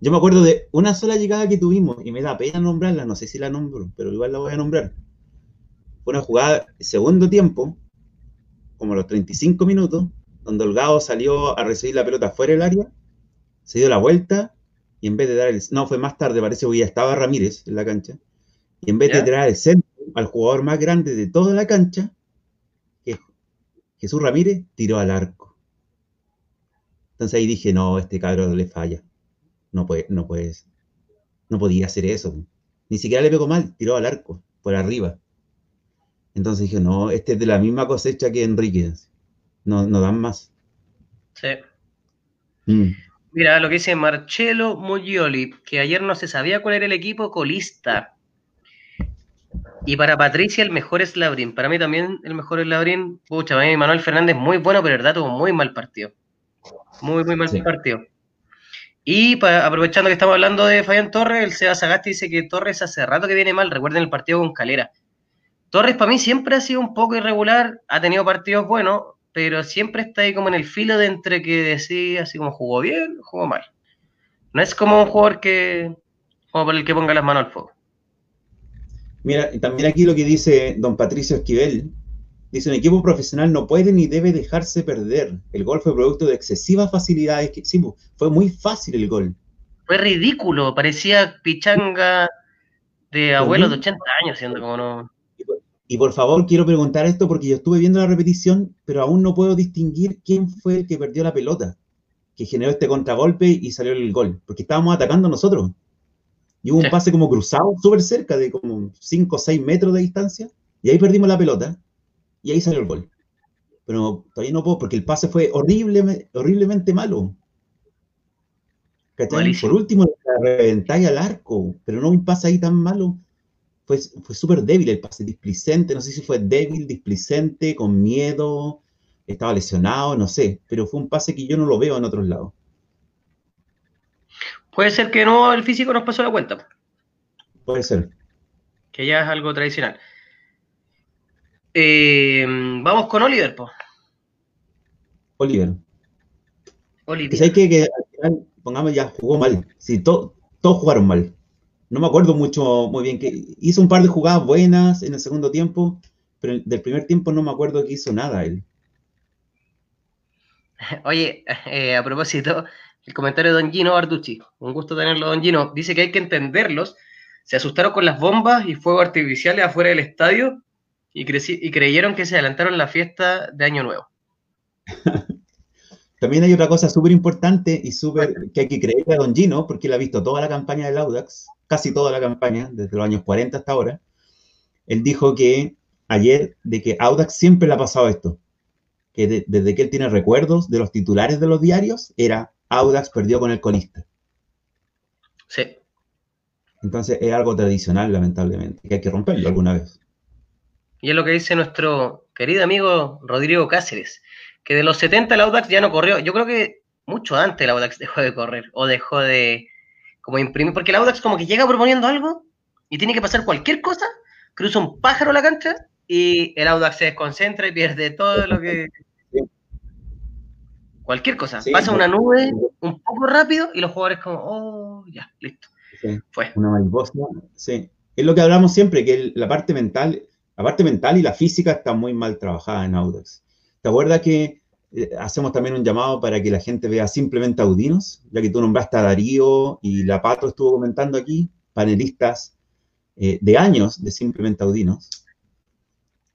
Yo me acuerdo de una sola llegada que tuvimos, y me da pena nombrarla, no sé si la nombro, pero igual la voy a nombrar. Fue una jugada segundo tiempo, como los 35 minutos, donde Holgado salió a recibir la pelota fuera del área, se dio la vuelta, y en vez de dar el... No, fue más tarde, parece que ya estaba Ramírez en la cancha, y en vez de tirar el centro, al jugador más grande de toda la cancha, que Jesús Ramírez, tiró al arco. Entonces ahí dije, no, este cabrón le falla. No puede, no puedes, no podía hacer eso. Ni siquiera le pegó mal, tiró al arco, por arriba. Entonces dije, no, este es de la misma cosecha que Enríquez. No, no dan más. Sí. Mm. Mira lo que dice Marcelo Mugioli, que ayer no se sabía cuál era el equipo colista. Y para Patricia el mejor es Labrín. Para mí también el mejor es Labrín. Pucha, para mí Manuel Fernández muy bueno, pero verdad tuvo muy mal partido. Muy, muy mal partido. Y aprovechando que estamos hablando de Fabián Torres, el Seba Sagasti dice que Torres hace rato que viene mal. Recuerden el partido con Calera. Torres para mí siempre ha sido un poco irregular, ha tenido partidos buenos, pero siempre está ahí como en el filo de entre que decía así como jugó bien, jugó mal. No es como un jugador que, como por el que ponga las manos al fuego. Mira, también aquí lo que dice don Patricio Esquivel, dice, un equipo profesional no puede ni debe dejarse perder. El gol fue producto de excesivas facilidades. Que, sí, fue muy fácil el gol. Fue ridículo, parecía pichanga de abuelos de 80 años, siendo como no... Y por favor, quiero preguntar esto porque yo estuve viendo la repetición, pero aún no puedo distinguir quién fue el que perdió la pelota, que generó este contragolpe y salió el gol, porque estábamos atacando nosotros. Y hubo un pase como cruzado, súper cerca, de como 5 o 6 metros de distancia, y ahí perdimos la pelota, y ahí salió el gol. Pero todavía no puedo, porque el pase fue horrible, horriblemente malo. Por último, la reventáis al arco, pero no un pase ahí tan malo. Fue, fue súper débil el pase, displicente, no sé si fue débil, displicente, con miedo, estaba lesionado, no sé, pero fue un pase que yo no lo veo en otros lados. Puede ser que no, el físico nos pasó la cuenta. Puede ser. Que ya es algo tradicional. Eh, vamos con Oliver, po. Oliver. Oliver. que, pongamos ya, jugó mal. Sí, todos jugaron mal. No me acuerdo mucho, muy bien, que hizo un par de jugadas buenas en el segundo tiempo, pero del primer tiempo no me acuerdo que hizo nada él. Oye, eh, a propósito, el comentario de Don Gino Barducci, un gusto tenerlo, Don Gino, dice que hay que entenderlos. Se asustaron con las bombas y fuegos artificiales afuera del estadio y, y creyeron que se adelantaron la fiesta de Año Nuevo. También hay otra cosa súper importante y súper que hay que creerle a Don Gino, porque él ha visto toda la campaña del Audax, casi toda la campaña, desde los años 40 hasta ahora. Él dijo que ayer, de que Audax siempre le ha pasado esto, que desde que él tiene recuerdos de los titulares de los diarios, era Audax perdió con el colista. Sí. Entonces es algo tradicional, lamentablemente, que hay que romperlo alguna vez. Y es lo que dice nuestro querido amigo Rodrigo Cáceres, que de los 70 el Audax ya no corrió. Yo creo que mucho antes el Audax dejó de correr o dejó de como imprimir, porque el Audax como que llega proponiendo algo y tiene que pasar cualquier cosa, cruza un pájaro a la cancha y el Audax se desconcentra y pierde todo lo que Cualquier cosa. Pasa una nube un poco rápido y los jugadores como, oh, ya, listo. Fue. Una mariposa, sí. Es lo que hablamos siempre, que la parte mental, la parte mental y la física está muy mal trabajada en Audax. ¿Te acuerdas que eh, hacemos también un llamado para que la gente vea simplemente Audinos? Ya que tú nombraste a Darío y la Pato estuvo comentando aquí, panelistas eh, de años de simplemente Audinos,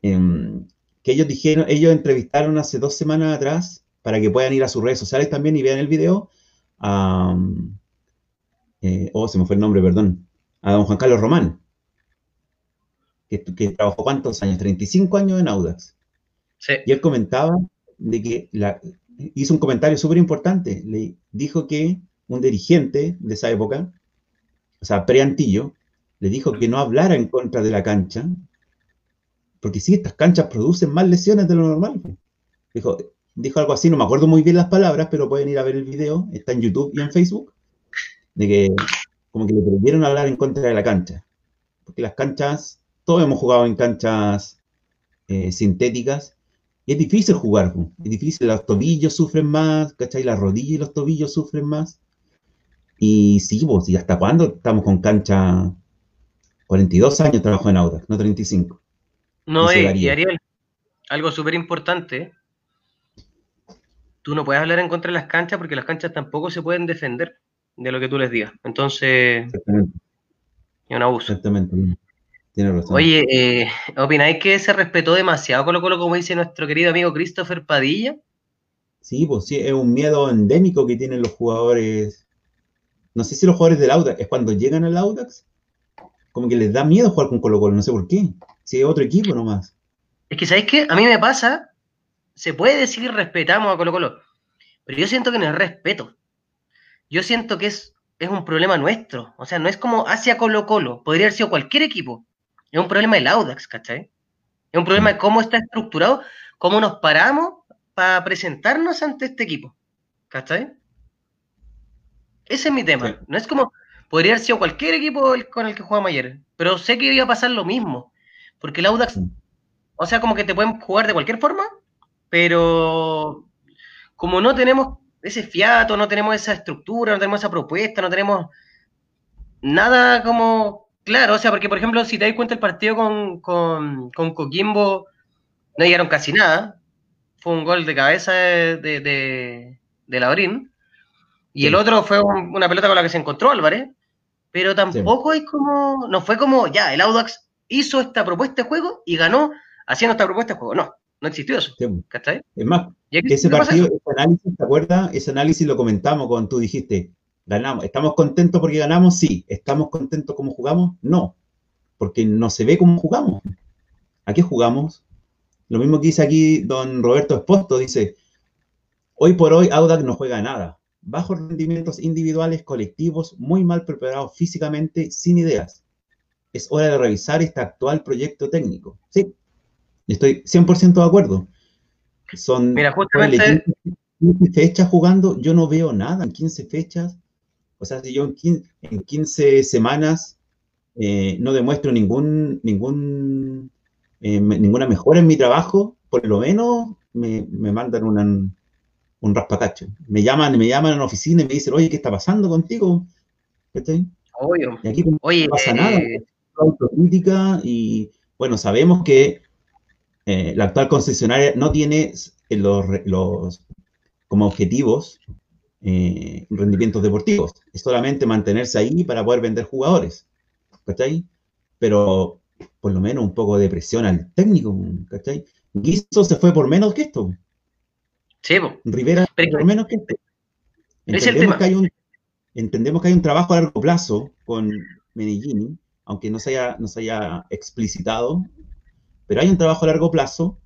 em, que ellos dijeron, ellos entrevistaron hace dos semanas atrás para que puedan ir a sus redes sociales también y vean el video. Eh, oh, se me fue el nombre, perdón. A don Juan Carlos Román, que, trabajó cuántos años, 35 años en Audax. Sí. Y él comentaba de que hizo un comentario súper importante. Le dijo que un dirigente de esa época, o sea, pre-Antillo, le dijo que no hablara en contra de la cancha, porque si estas canchas producen más lesiones de lo normal. Dijo, dijo algo así, no me acuerdo muy bien las palabras, pero pueden ir a ver el video, está en YouTube y en Facebook, de que como que le prohibieron hablar en contra de la cancha. Porque las canchas, todos hemos jugado en canchas eh, sintéticas, es difícil jugar, es difícil, los tobillos sufren más, ¿cachai? Las rodillas y los tobillos sufren más. Y sí, pues, ¿y hasta cuándo estamos con cancha? 42 años trabajo en Audax, no 35. No, eh, y Ariel, algo súper importante, tú no puedes hablar en contra de las canchas porque las canchas tampoco se pueden defender de lo que tú les digas. Entonces, es un abuso. Exactamente. Tiene razón. Oye, eh, ¿opináis que se respetó demasiado Colo Colo, como dice nuestro querido amigo Christopher Padilla? Sí, pues sí, es un miedo endémico que tienen los jugadores. No sé si los jugadores del Audax, es cuando llegan al Audax, como que les da miedo jugar con Colo Colo, no sé por qué. Si es otro equipo nomás. Es que, ¿sabéis qué? A mí me pasa se puede decir respetamos a Colo Colo, pero yo siento que no es respeto. Yo siento que es, es un problema nuestro. O sea, no es como hacia Colo Colo, podría haber sido cualquier equipo. Es un problema del Audax, ¿cachai? Es un problema de cómo está estructurado, cómo nos paramos para presentarnos ante este equipo. ¿Cachai? Ese es mi tema. No es como, podría haber sido cualquier equipo con el que jugamos ayer, pero sé que iba a pasar lo mismo. Porque el Audax, o sea, como que te pueden jugar de cualquier forma, pero como no tenemos ese fiato, no tenemos esa estructura, no tenemos esa propuesta, no tenemos nada como claro, o sea, porque por ejemplo, si te das cuenta el partido con, con, Coquimbo, no llegaron casi nada, fue un gol de cabeza de, de, de, Labrín, y el otro fue una pelota con la que se encontró Álvarez, pero tampoco es como, no fue como, ya, el Audax hizo esta propuesta de juego y ganó haciendo esta propuesta de juego, no, no existió eso. Es más, ese partido, ese análisis, ¿te acuerdas? Ese análisis lo comentamos cuando tú dijiste, ganamos. ¿Estamos contentos porque ganamos? Sí. ¿Estamos contentos como jugamos? No. Porque no se ve cómo jugamos. ¿A qué jugamos? Lo mismo que dice aquí don Roberto Esposto, dice, hoy por hoy Audax no juega nada. Bajos rendimientos individuales, colectivos, muy mal preparados físicamente, sin ideas. Es hora de revisar este actual proyecto técnico. Sí, estoy 100% de acuerdo. Son Mira, justamente... 15 fechas jugando, yo no veo nada en 15 fechas. O sea, si yo en 15, semanas eh, no demuestro ningún, ningún, eh, ninguna mejora en mi trabajo, por lo menos me, mandan un raspacacho. Me llaman, me llaman a la oficina y me dicen, oye, ¿qué está pasando contigo? Y aquí no pasa nada. Eh, autocrítica y, bueno, sabemos que la actual concesionaria no tiene los, los como objetivos eh, rendimientos deportivos. Es solamente mantenerse ahí para poder vender jugadores. ¿Cachai? Pero por lo menos un poco de presión al técnico. ¿Cachai? Guiso se fue por menos que esto. Sí, Rivera por menos que esto. Entendemos, que hay un, entendemos que hay un trabajo a largo plazo con Medellín, aunque no se haya, no se haya explicitado, pero hay un trabajo a largo plazo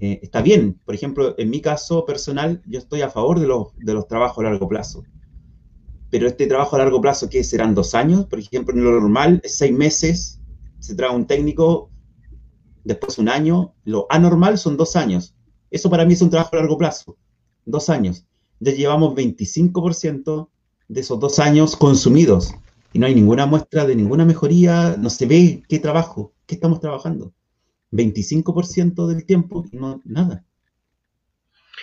eh, está bien. Por ejemplo, en mi caso personal, yo estoy a favor de los, de los trabajos a largo plazo. Pero este trabajo a largo plazo, ¿qué serán dos años? Por ejemplo, en lo normal seis meses, se trae un técnico, después un año. Lo anormal son dos años. Eso para mí es un trabajo a largo plazo. Dos años. Ya llevamos 25% de esos dos años consumidos y no hay ninguna muestra de ninguna mejoría, no se ve qué trabajo, qué estamos trabajando. 25% del tiempo no nada.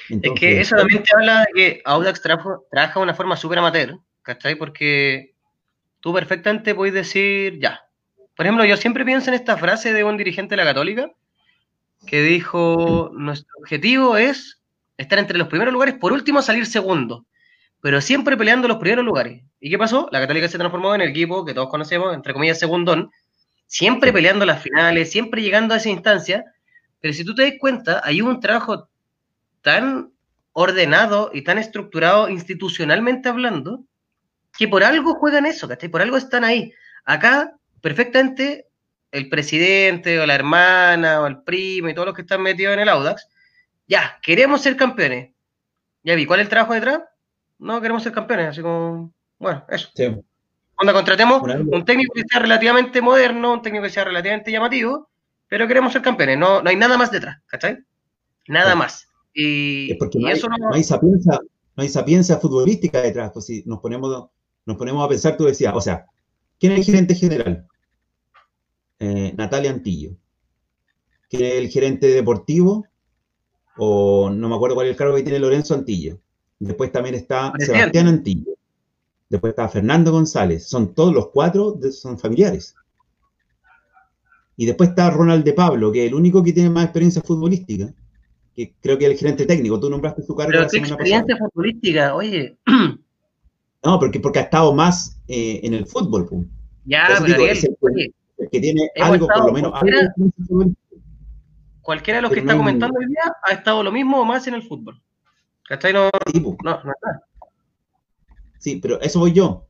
es que eso también te habla de que Audax trabaja de una forma súper amateur, ¿cachai? Porque tú perfectamente puedes decir, ya. Por ejemplo, yo siempre pienso en esta frase de un dirigente de la Católica que dijo, nuestro objetivo es estar entre los primeros lugares, por último salir segundo, pero siempre peleando los primeros lugares. ¿Y qué pasó? La Católica se transformó en el equipo que todos conocemos, entre comillas, segundón, siempre peleando las finales, siempre llegando a esa instancia, pero si tú te das cuenta, hay un trabajo tan ordenado y tan estructurado institucionalmente hablando, que por algo juegan eso, ¿cachai? Por algo están ahí. Acá, perfectamente, el presidente o la hermana o el primo y todos los que están metidos en el Audax, ya, queremos ser campeones. Ya vi, ¿cuál es el trabajo detrás? No, queremos ser campeones, así como, bueno, eso. Cuando contratemos un técnico que sea relativamente moderno, un técnico que sea relativamente llamativo, pero queremos ser campeones. No, no hay nada más detrás, ¿cachai? Nada más. Y, es porque no, hay, eso no... no hay sapiencia, no hay sapiencia futbolística detrás. Pues si nos ponemos, nos ponemos a pensar, tú decías, o sea, ¿quién es el gerente general? Eh, Natalia Antillo. ¿Quién es el gerente deportivo? O no me acuerdo cuál es el cargo que tiene Lorenzo Antillo. Después también está Sebastián Antillo. Después está Fernando González. Son todos los cuatro, son familiares. Y después está Ronald de Pablo, que es el único que tiene más experiencia futbolística, que creo que es el gerente técnico. Tú nombraste su cargo. Pero qué experiencia futbolística, oye. No, porque, porque ha estado más eh, en el fútbol. Ya, pero el, que tiene algo, por lo menos. Cualquiera, cualquiera de los que está comentando hoy día ha estado lo mismo o más en el fútbol. ¿Cachai? No, no, no, no, Sí, pero eso voy yo.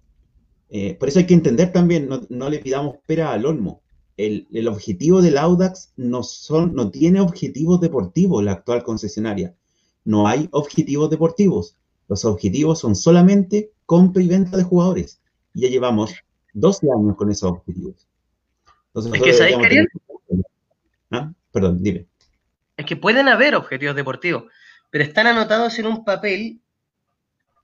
Eh, por eso hay que entender también, no, le pidamos pera al olmo. El, objetivo del Audax no, son, no tiene objetivos deportivos, la actual concesionaria. No hay objetivos deportivos. Los objetivos son solamente compra y venta de jugadores. Y ya llevamos 12 años con esos objetivos. Entonces, es que ¿sabéis, tener... ¿Ah? Perdón, dime. Es que pueden haber objetivos deportivos, pero están anotados en un papel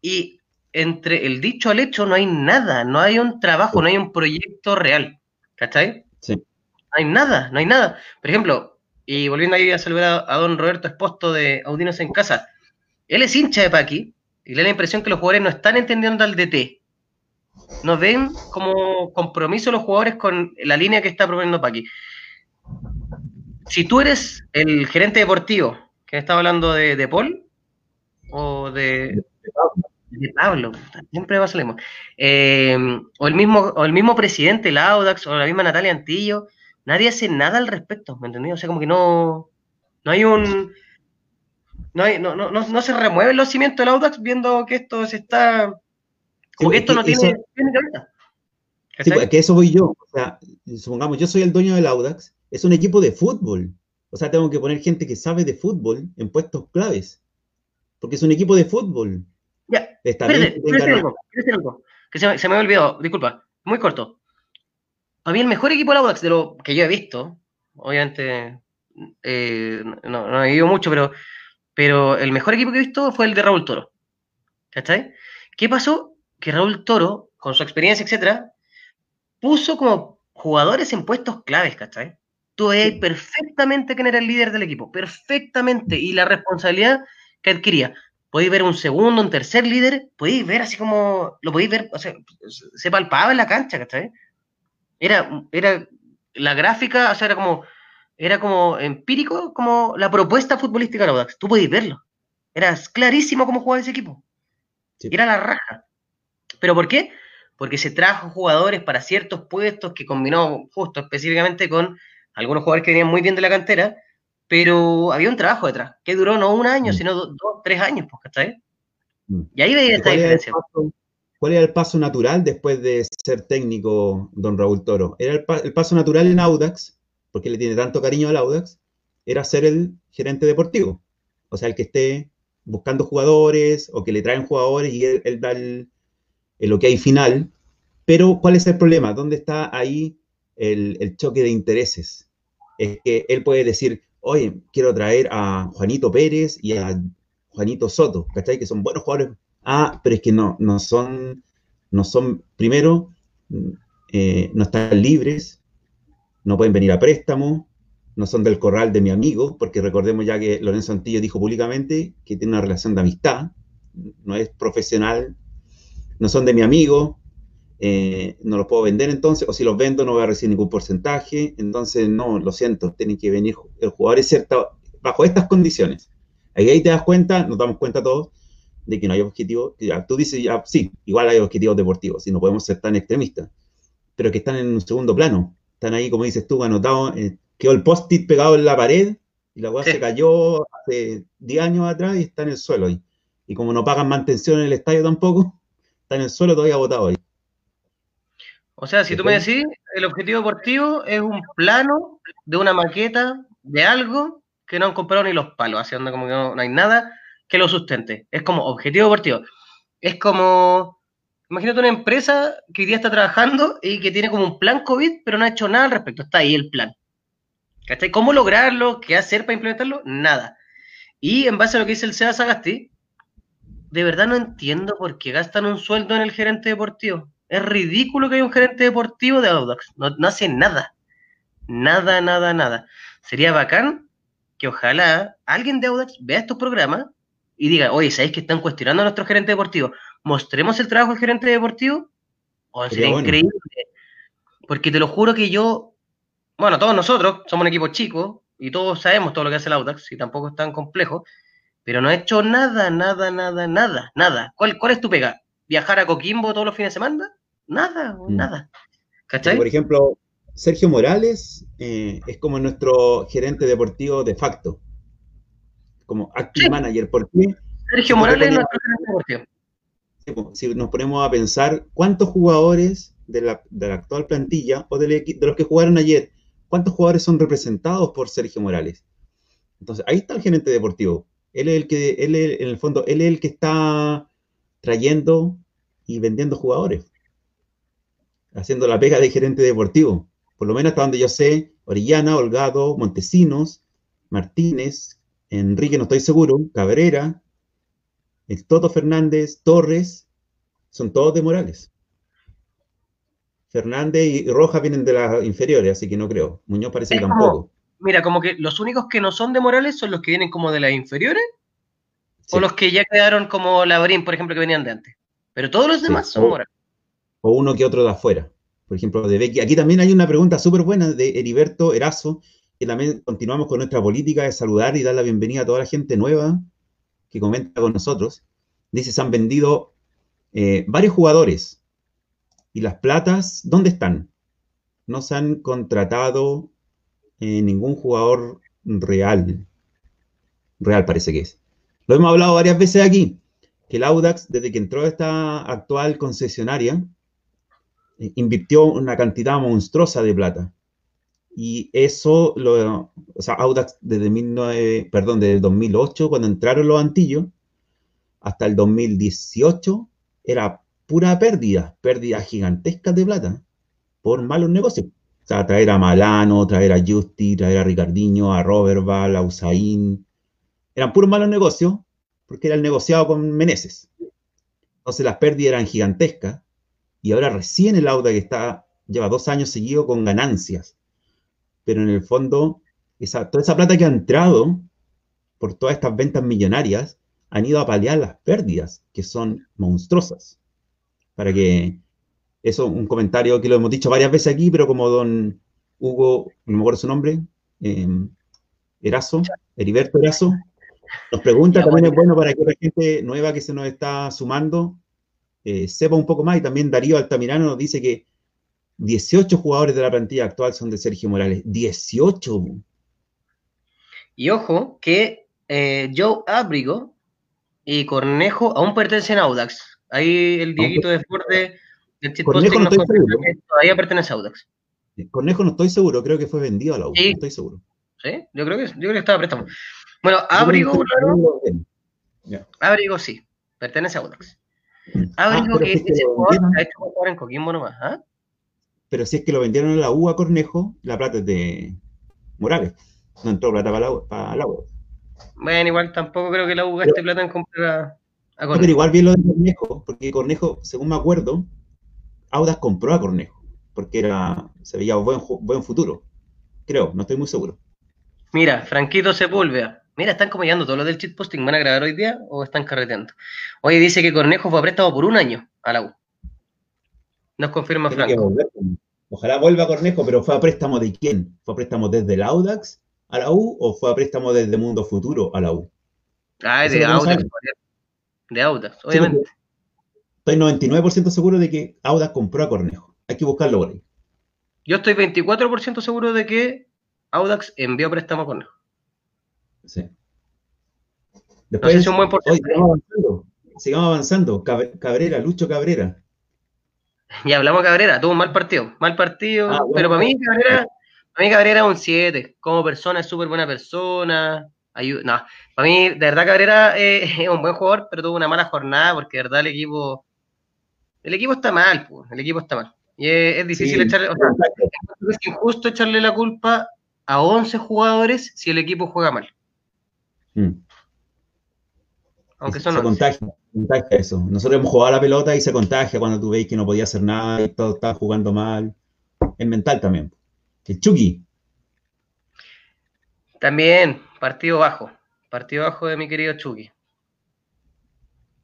y entre el dicho al hecho no hay nada, no hay un trabajo, no hay un proyecto real. ¿Cachai? Sí. No hay nada, no hay nada. Por ejemplo, y volviendo ahí a saludar a, don Roberto Esposto de Audinos en Casa, él es hincha de Paqui y le da la impresión que los jugadores no están entendiendo al DT. No ven como compromiso los jugadores con la línea que está proponiendo Paqui. Si tú eres el gerente deportivo, que estaba hablando de, de Paul, o de, de Pablo, siempre va a eh, o, el mismo, o el mismo presidente, Laudax, o la misma Natalia Antillo, nadie hace nada al respecto, ¿me entendí? O sea, como que no, no hay un... No, hay, no, no, no, se remueven los cimientos del Audax viendo que esto se está Como que esto no tiene, tiene Sí, pues, que eso voy yo. O sea, supongamos, yo soy el dueño del Audax, es un equipo de fútbol. O sea, tengo que poner gente que sabe de fútbol en puestos claves. Porque es un equipo de fútbol. Está espérate, espérate algo, algo, que se me, se me, había olvidado, disculpa, muy corto. A mí el mejor equipo del Audax de lo que yo he visto, obviamente eh, no, no, he ido mucho, pero, pero el mejor equipo que he visto fue el de Raúl Toro. ¿Cachai? ¿Qué pasó? Que Raúl Toro, con su experiencia, etcétera, puso como jugadores en puestos claves, ¿cachai? Tú veías perfectamente quién era el líder del equipo, perfectamente, y la responsabilidad que adquiría. Podéis ver un segundo, un tercer líder, podéis ver así como, lo podéis ver, o sea, se palpaba en la cancha, ¿cachai? Era, era la gráfica, o sea, era como, era como empírico, como la propuesta futbolística de Audax. Tú podéis verlo. Era clarísimo cómo jugaba ese equipo. Era la raja. ¿Pero por qué? porque se trajo jugadores para ciertos puestos que combinó justo específicamente con algunos jugadores que venían muy bien de la cantera, pero había un trabajo detrás, que duró no un año, mm. sino dos, tres años, pues, ¿cachai? Mm. Y ahí veía esta diferencia. ¿Cuál era el paso natural después de ser técnico don Raúl Toro? Era el, paso natural en Audax, porque le tiene tanto cariño al Audax, era ser el gerente deportivo. O sea, el que esté buscando jugadores o que le traen jugadores y él da el, lo que hay final, pero ¿cuál es el problema? ¿Dónde está ahí el, choque de intereses? Es que él puede decir, oye, quiero traer a Juanito Pérez y a Juanito Soto, ¿cachai? Que son buenos jugadores. Ah, pero es que no, no son, no son, primero, eh, no están libres, no pueden venir a préstamo, no son del corral de mi amigo, porque recordemos ya que Lorenzo Antillo dijo públicamente que tiene una relación de amistad, no es profesional no son de mi amigo, eh, no los puedo vender entonces, o si los vendo no voy a recibir ningún porcentaje, entonces no, lo siento, tiene que venir el jugador es cierto, bajo estas condiciones. Ahí, ahí te das cuenta, nos damos cuenta todos, de que no hay objetivos, tú dices, ya, sí, igual hay objetivos deportivos, y no podemos ser tan extremistas, pero que están en un segundo plano, están ahí, como dices tú, anotados, eh, quedó el post-it pegado en la pared, y la weá se cayó hace 10 años atrás y está en el suelo ahí. Y como no pagan mantención en el estadio tampoco, está en el suelo todavía botado ahí. O sea, si tú me decís, el objetivo deportivo es un plano de una maqueta de algo que no han comprado ni los palos, haciendo como que no, hay nada que lo sustente. Es como objetivo deportivo. Es como, imagínate una empresa que hoy día está trabajando y que tiene como un plan COVID, pero no ha hecho nada al respecto. Está ahí el plan. ¿Cachai? ¿Cómo lograrlo? ¿Qué hacer para implementarlo? Nada. Y en base a lo que dice el SEA Sagasti, de verdad no entiendo por qué gastan un sueldo en el gerente deportivo. Es ridículo que haya un gerente deportivo de Audax. No, hace nada. Nada, nada, nada. Sería bacán que ojalá alguien de Audax vea estos programas y diga, oye, ¿sabéis que están cuestionando a nuestro gerente deportivo? Mostremos el trabajo del gerente deportivo. O sería increíble. Porque te lo juro que yo, bueno, todos nosotros somos un equipo chico y todos sabemos todo lo que hace el Audax y tampoco es tan complejo pero no ha hecho nada, nada, nada, nada, nada. ¿Cuál, cuál es tu pega? ¿Viajar a Coquimbo todos los fines de semana? Nada, mm. nada. ¿Cachai? Por ejemplo, Sergio Morales eh, es como nuestro gerente deportivo de facto, como active manager. ¿Por qué? Sergio Morales es nuestro gerente deportivo. Si nos ponemos a pensar cuántos jugadores de la, de la actual plantilla o de, de los que jugaron ayer, cuántos jugadores son representados por Sergio Morales. Entonces, ahí está el gerente deportivo. Él es el que, él en el fondo, él es el que está trayendo y vendiendo jugadores, haciendo la pega de gerente deportivo. Por lo menos hasta donde yo sé, Orellana, Holgado, Montesinos, Martínez, Enrique, no estoy seguro, Cabrera, el Toto Fernández, Torres, son todos de Morales. Fernández y Rojas vienen de las inferiores, así que no creo. Muñoz parece que tampoco mira, como que los únicos que no son de Morales son los que vienen como de las inferiores o los que ya quedaron como Labrín, por ejemplo, que venían de antes. Pero todos los demás son Morales. O uno que otro de afuera. Por ejemplo, de Becky. Aquí también hay una pregunta súper buena de Heriberto Erazo, que también continuamos con nuestra política de saludar y dar la bienvenida a toda la gente nueva que comenta con nosotros. Dice, se han vendido eh, varios jugadores. ¿Y las platas dónde están? No se han contratado eh, ningún jugador real. Real parece que es. Lo hemos hablado varias veces aquí. que el Audax, desde que entró esta actual concesionaria, invirtió una cantidad monstruosa de plata. Y eso, lo, o sea, Audax desde, 19, perdón, desde 2008, cuando entraron los antillos, hasta el 2018, era pura pérdida, pérdida gigantesca de plata por malos negocios. O sea, traer a Malano, traer a Justi, traer a Ricardinho, a Roberval, a Usain. Eran puros malos negocios porque era el negociado con Meneses. Entonces las pérdidas eran gigantescas y ahora recién el Auda que está, lleva dos años seguido con ganancias. Pero en el fondo, esa, toda esa plata que ha entrado por todas estas ventas millonarias han ido a paliar las pérdidas, que son monstruosas. Para que, eso, un comentario que lo hemos dicho varias veces aquí, pero como don Hugo, no me acuerdo su nombre, eh, Erazo, Heriberto Erazo, nos pregunta, también es bueno para que la gente nueva que se nos está sumando eh, sepa un poco más, y también Darío Altamirano nos dice que 18 jugadores de la plantilla actual son de Sergio Morales. 18. Y ojo que eh, Joe Abrigo y Cornejo aún pertenecen a Audax. Ahí el Dieguito de Fuerte del Cornejo no estoy seguro. todavía pertenece a Audax. Cornejo no estoy seguro, creo que fue vendido a la Audax, no estoy seguro. Sí, yo creo que, yo creo que estaba préstamo. Bueno, Abrigo, Abrigo sí, pertenece a Audax. Abrigo ah, que es ese jugador ha hecho jugar en Coquimbo nomás, ¿ah? pero si es que lo vendieron a la U a Cornejo, la plata es de Morales. No entró plata para la, para la U. Bueno, igual tampoco creo que la U gaste plata en comprar a, Cornejo. pero igual bien lo de Cornejo, porque Cornejo, según me acuerdo, Audas compró a Cornejo, porque era, se veía buen, buen futuro. Creo, no estoy muy seguro. Mira, Franquito Sepúlveda. Mira, están como todos los del cheat posting. ¿Van a grabar hoy día o están carreteando? Oye, dice que Cornejo fue prestado por un año a la U. Nos confirma Franco. Ojalá vuelva Cornejo, pero ¿fue a préstamo de quién? ¿Fue a préstamo desde el Audax a la U o fue a préstamo desde Mundo Futuro a la U? Ah, es de Audax. De Audax, obviamente. estoy 99% seguro de que Audax compró a Cornejo. Hay que buscarlo por ahí. Yo estoy 24% seguro de que Audax envió préstamo a Cornejo. Sí. Después, es un buen porcentaje. sigamos avanzando. Sigamos avanzando. Cabrera, Lucho Cabrera. Ya hablamos de Cabrera, tuvo un mal partido, mal partido, ah, pero para mí Cabrera, para mí Cabrera es un 7, como persona es súper buena persona, no, para mí de verdad Cabrera es un buen jugador, pero tuvo una mala jornada porque de verdad el equipo, el equipo está mal, el equipo está mal. Y es, difícil echarle, o sea, es injusto echarle la culpa a 11 jugadores si el equipo juega mal. Mm. Aunque son se contagia, contagia, eso. Nosotros hemos jugado a la pelota y se contagia cuando tú veis que no podía hacer nada y todo estaba jugando mal. Es mental también. El Chucky. También, partido bajo. Partido bajo de mi querido Chucky.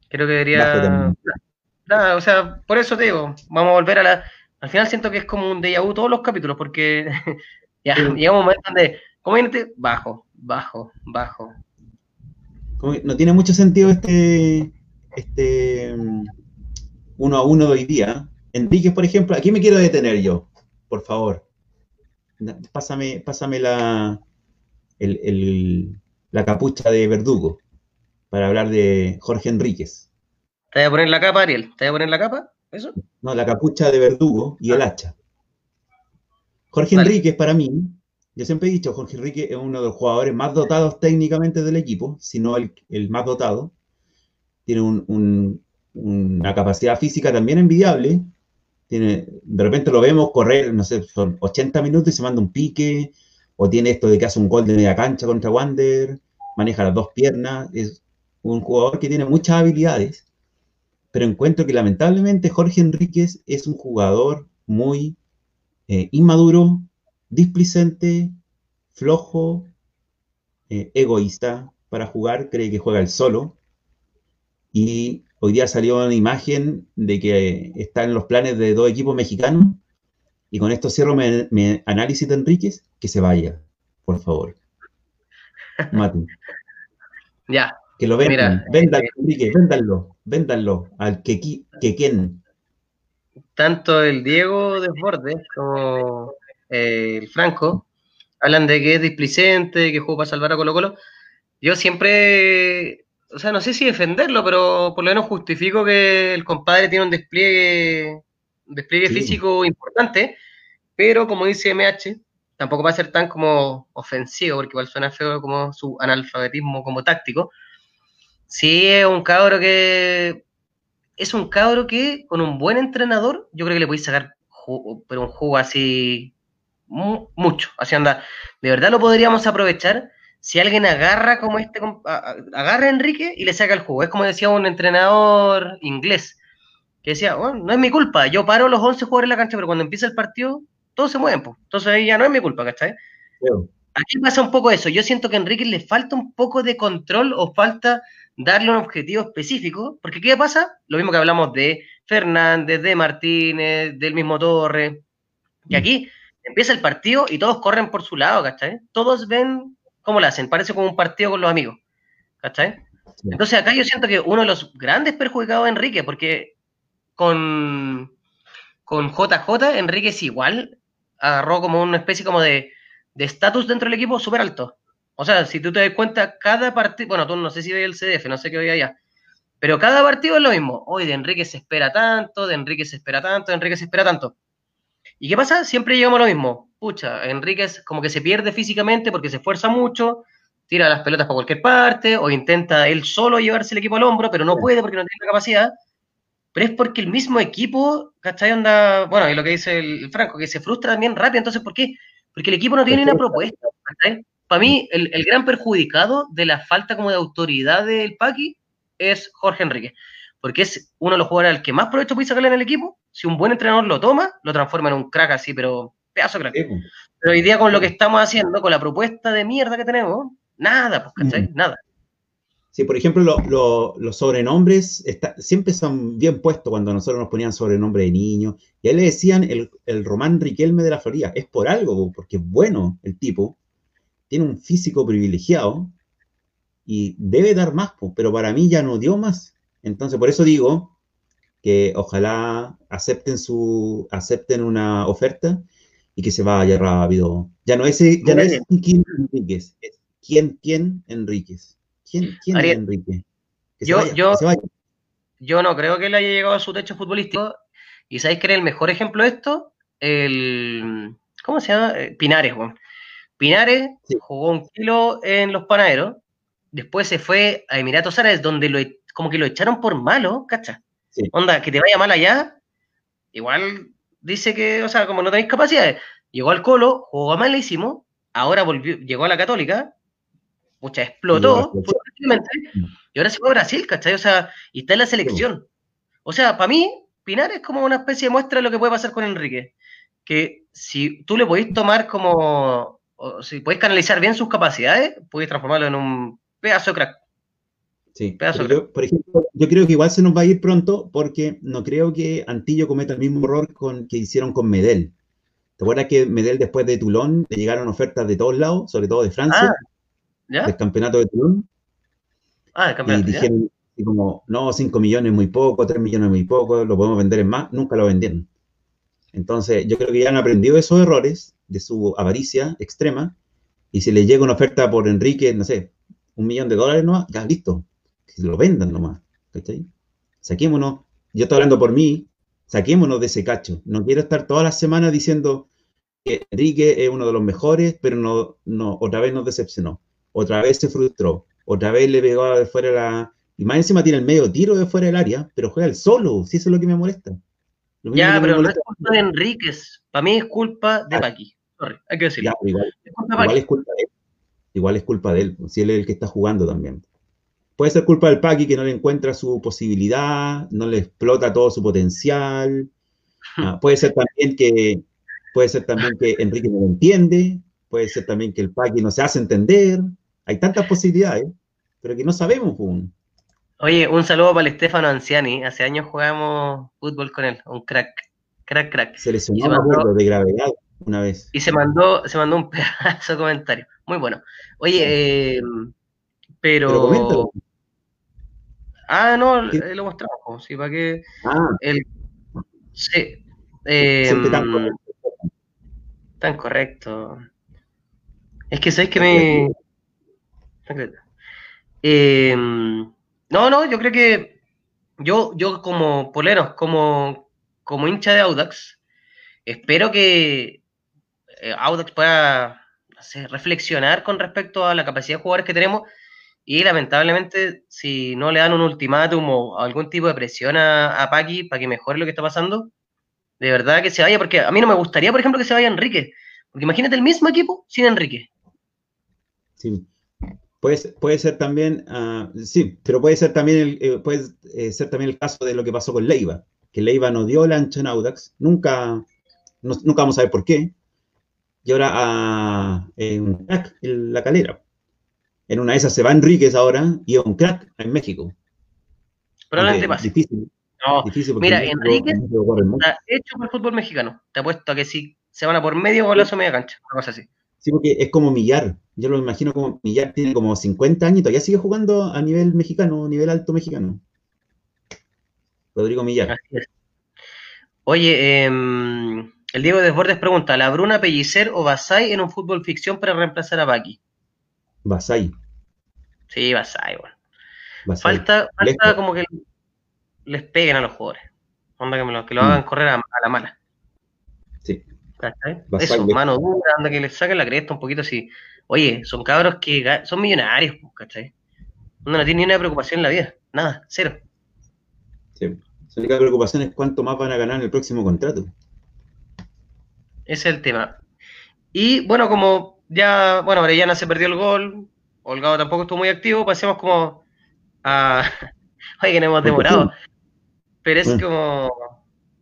Creo que debería. Nada, o sea, por eso te digo, vamos a volver a la. Al final siento que es como un déjà vu todos los capítulos, porque ya llegamos a un momento donde, como bajo, bajo, bajo, no tiene mucho sentido este, este mm, uno a uno de hoy día. Enrique, por ejemplo, aquí me quiero detener yo, por favor. Pásame, pásame la, la capucha de verdugo para hablar de Jorge Enríquez. ¿Te voy a poner la capa, Ariel? ¿Te voy a poner la capa? ¿Eso? No, la capucha de verdugo y el ah. hacha. Jorge Enríquez, para mí, yo siempre he dicho, Jorge Enrique es uno de los jugadores más dotados técnicamente del equipo, si no el, más dotado. Tiene una capacidad física también envidiable. Tiene, de repente lo vemos correr, no sé, son 80 minutos y se manda un pique, o tiene esto de que hace un gol de media cancha contra Wander, maneja las dos piernas, es un jugador que tiene muchas habilidades, pero encuentro que lamentablemente Jorge Enríquez es un jugador muy eh, inmaduro, displicente, flojo, eh, egoísta para jugar, cree que juega el solo. Y hoy día salió una imagen de que está en los planes de dos equipos mexicanos. Y con esto cierro mi, análisis de Enríquez, que se vaya, por favor. Mati. Ya. Que lo vendan, véndanlo, Enrique, véndanlo, véndanlo, al que, que quien. Tanto el Diego Desbordes como eh, el Franco, hablan de que es displicente, que juega para salvar a Colo Colo. Yo siempre, o sea, no sé si defenderlo, pero por lo menos justifico que el compadre tiene un despliegue, despliegue físico importante, pero como dice MH, tampoco va a ser tan como ofensivo, porque igual suena feo como su analfabetismo como táctico. Sí, es un cabro que es un cabro que con un buen entrenador, yo creo que le podéis sacar pero un jugo así mucho, así anda. De verdad lo podríamos aprovechar si alguien agarra como este, agarra a Enrique y le saca el jugo. Es como decía un entrenador inglés, que decía, bueno, no es mi culpa, yo paro los 11 jugadores en la cancha, pero cuando empieza el partido, todos se mueven, pues. Entonces ahí ya no es mi culpa, ¿cachai? Aquí pasa un poco eso. Yo siento que a Enrique le falta un poco de control o falta darle un objetivo específico, porque ¿qué pasa? Lo mismo que hablamos de Fernández, de Martínez, del mismo Torre, y aquí empieza el partido y todos corren por su lado, ¿cachai? Todos ven cómo lo hacen, parece como un partido con los amigos, ¿cachai? Entonces acá yo siento que uno de los grandes perjudicados es Enrique, porque con, con JJ, Enrique es igual, agarró como una especie como de estatus dentro del equipo súper alto. O sea, si tú te das cuenta, cada partido, bueno, tú no sé si ve el CDF, no sé qué hoy allá, pero cada partido es lo mismo. Hoy de Enrique se espera tanto, de Enrique se espera tanto, de Enrique se espera tanto. ¿Y qué pasa? Siempre llegamos a lo mismo. Pucha, Enrique es como que se pierde físicamente porque se esfuerza mucho, tira las pelotas para cualquier parte, o intenta él solo llevarse el equipo al hombro, pero no puede porque no tiene la capacidad. Pero es porque el mismo equipo, ¿cachai? Onda, bueno, y lo que dice el Franco, que se frustra también rápido. Entonces, ¿por qué? Porque el equipo no tiene una propuesta, ¿cachai? para mí, el, gran perjudicado de la falta como de autoridad del Paqui es Jorge Enrique, porque es uno de los jugadores al que más provecho puede sacarle en el equipo. Si un buen entrenador lo toma, lo transforma en un crack así, pero pedazo crack. Pero hoy día con lo que estamos haciendo, con la propuesta de mierda que tenemos, nada, pues, ¿cachai? Mm. Nada. Sí, por ejemplo, los sobrenombres siempre son bien puestos cuando nosotros nos ponían sobrenombre de niños. Y a él le decían el, el Román Riquelme de la Florida. Es por algo, porque es bueno el tipo tiene un físico privilegiado y debe dar más, pero para mí ya no dio más. Entonces, por eso digo que ojalá acepten su acepten una oferta y que se vaya rápido. Ya no es, ya no es quién Enríquez, es quién, quién Enríquez. ¿Quién, quién Enrique? yo, yo, yo no creo que él haya llegado a su techo futbolístico. ¿Y sabéis que era el mejor ejemplo de esto? El, ¿Cómo se llama? Eh, Pinares, Pinares jugó un kilo en los panaderos, después se fue a Emiratos Árabes, donde lo, e, como que lo echaron por malo, Onda, que te vaya mal allá, igual dice que, o sea, como no tenéis capacidades. Llegó al Colo, jugó malísimo, ahora volvió, llegó a la Católica, mucha explotó, y ahora se fue a Brasil, ¿cachai? O sea, y está en la selección. O sea, para mí, Pinares es como una especie de muestra de lo que puede pasar con Enrique. Que si tú le podéis tomar como si puedes canalizar bien sus capacidades, puedes transformarlo en un pedazo de crack. Sí, por ejemplo, yo creo que igual se nos va a ir pronto porque no creo que Antillo cometa el mismo error con, que hicieron con Medel. ¿Te acuerdas que Medel después de Toulon le llegaron ofertas de todos lados, sobre todo de Francia, ah, del campeonato de Toulon? Ah, del campeonato. Y dijeron como, no, 5 millones muy poco, 3 millones muy poco, lo podemos vender en más, nunca lo vendieron. Entonces, yo creo que ya han aprendido esos errores de su avaricia extrema, y si le llega una oferta por Enrique, no sé, un millón de dólares nomás, ya listo, lo vendan nomás, ¿cachai? Saquémonos, yo estoy hablando por mí, saquémonos de ese cacho. No quiero estar todas las semanas diciendo que Enrique es uno de los mejores, pero no, no, otra vez nos decepcionó, otra vez se frustró, otra vez le pegó de fuera la... Y más encima tiene el medio tiro de fuera del área, pero juega el solo, si eso es lo que me molesta. Ya, pero no es culpa de Enríquez, para mí es culpa de ah. Paqui hay que decirlo. igual, es culpa de él. Igual es culpa de él, si él es el que está jugando también. Puede ser culpa del Paqui que no le encuentra su posibilidad, no le explota todo su potencial. Ah, puede ser también que puede ser también que Enrique no lo entiende, puede ser también que el Paqui no se hace entender. Hay tantas posibilidades, pero que no sabemos aún. Oye, un saludo para el Estefano Anciani. Hace años jugamos fútbol con él, un crack, crack, crack. Se lesionó de gravedad una vez. Y se mandó, se mandó un pedazo de comentario. Muy bueno. Oye, eh, pero. Ah, no, eh, lo mostramos, sí, para que. Ah. El, sí. Eh, tan, correcto. tan correcto. Es que sabes que me. Eh, No, no, yo creo que yo, yo como polero, como, como hincha de Audax, espero que eh, Audax pueda reflexionar con respecto a la capacidad de jugadores que tenemos y lamentablemente si no le dan un ultimátum o algún tipo de presión a, a Paqui para que mejore lo que está pasando, de verdad que se vaya, porque a mí no me gustaría, por ejemplo, que se vaya Enrique, porque imagínate el mismo equipo sin Enrique. Sí. Puede, puede ser también, uh, sí, pero puede ser también el, eh, puede eh, ser también el caso de lo que pasó con Leiva, que Leiva no dio el ancho en Audax, nunca, nunca vamos a ver por qué, y ahora a eh, un crack en la calera. En una de esas se va Enríquez ahora y un crack en México. Probablemente pase. Difícil. No, difícil mira, Enríquez está hecho por el fútbol mexicano. Te apuesto a que si se van a por medio golazo media cancha, una cosa así. Sí, porque es como Millar. Yo lo imagino como Millar tiene como 50 años y todavía sigue jugando a nivel mexicano, a nivel alto mexicano. Rodrigo Millar. Oye, eh, el Diego Desbordes pregunta, ¿la Bruna Pellicer o Basay en un fútbol ficción para reemplazar a Baki? Basay. Sí, Basay, bueno. Falta, falta como que les peguen a los jugadores. Onda que, me lo, que lo hagan mm. correr a, la mala. Sí. Eso, mano dura, anda que les saquen la cresta un poquito así. Oye, son cabros que son millonarios, ¿cachai? no tienen ni una preocupación en la vida. Nada, cero. Sí. Su única preocupación es cuánto más van a ganar en el próximo contrato. Ese es el tema. Y bueno, como ya, bueno, Orellana se perdió el gol, Holgado tampoco estuvo muy activo, pasemos como a... Oye, que no hemos demorado. Pero es como...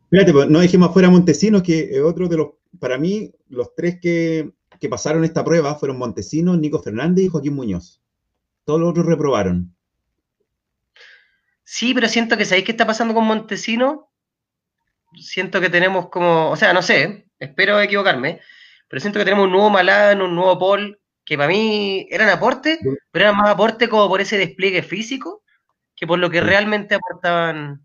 Espérate, pues, no dejemos afuera a Montesinos, que otro de los, para mí, los tres que, que pasaron esta prueba fueron Montesinos, Nico Fernández y Joaquín Muñoz. Todos los otros reprobaron. Sí, pero siento que ¿sabéis qué está pasando con Montesinos? Siento que tenemos como, o sea, no sé, espero equivocarme, pero siento que tenemos un nuevo Malano, un nuevo Paul, que para mí eran aportes, pero eran más aportes como por ese despliegue físico que por lo que realmente aportaban.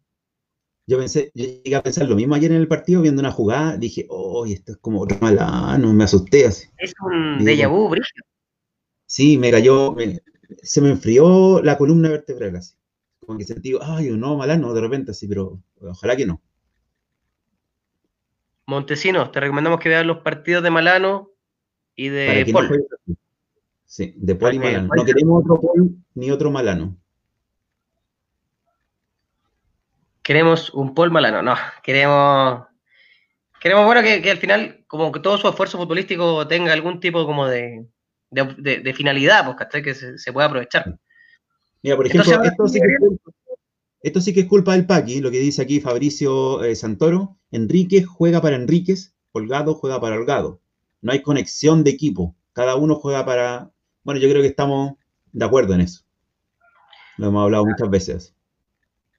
Yo pensé, yo llegué a pensar lo mismo ayer en el partido, viendo una jugada, dije, oh, esto es como otro Malano, me asusté así. Es un déjà vu, brillo. Sí, me cayó, se me enfrió la columna vertebral así. Como que sentí, ay, un nuevo Malano de repente así, pero ojalá que no. Montesinos, te recomendamos que veas los partidos de Malano y de Paul. sí, de Paul y Malano. No queremos otro Paul ni otro Malano. Queremos un Paul Malano, no, queremos queremos bueno que, al final como que todo su esfuerzo futbolístico tenga algún tipo como de, de, finalidad, pues, que se, pueda aprovechar. Mira, por ejemplo, esto sí que esto sí que es culpa del Paqui, lo que dice aquí Fabricio eh, Santoro. Enríquez juega para Enríquez, Holgado juega para Holgado. No hay conexión de equipo. Cada uno juega para. Bueno, yo creo que estamos de acuerdo en eso. Lo hemos hablado muchas veces.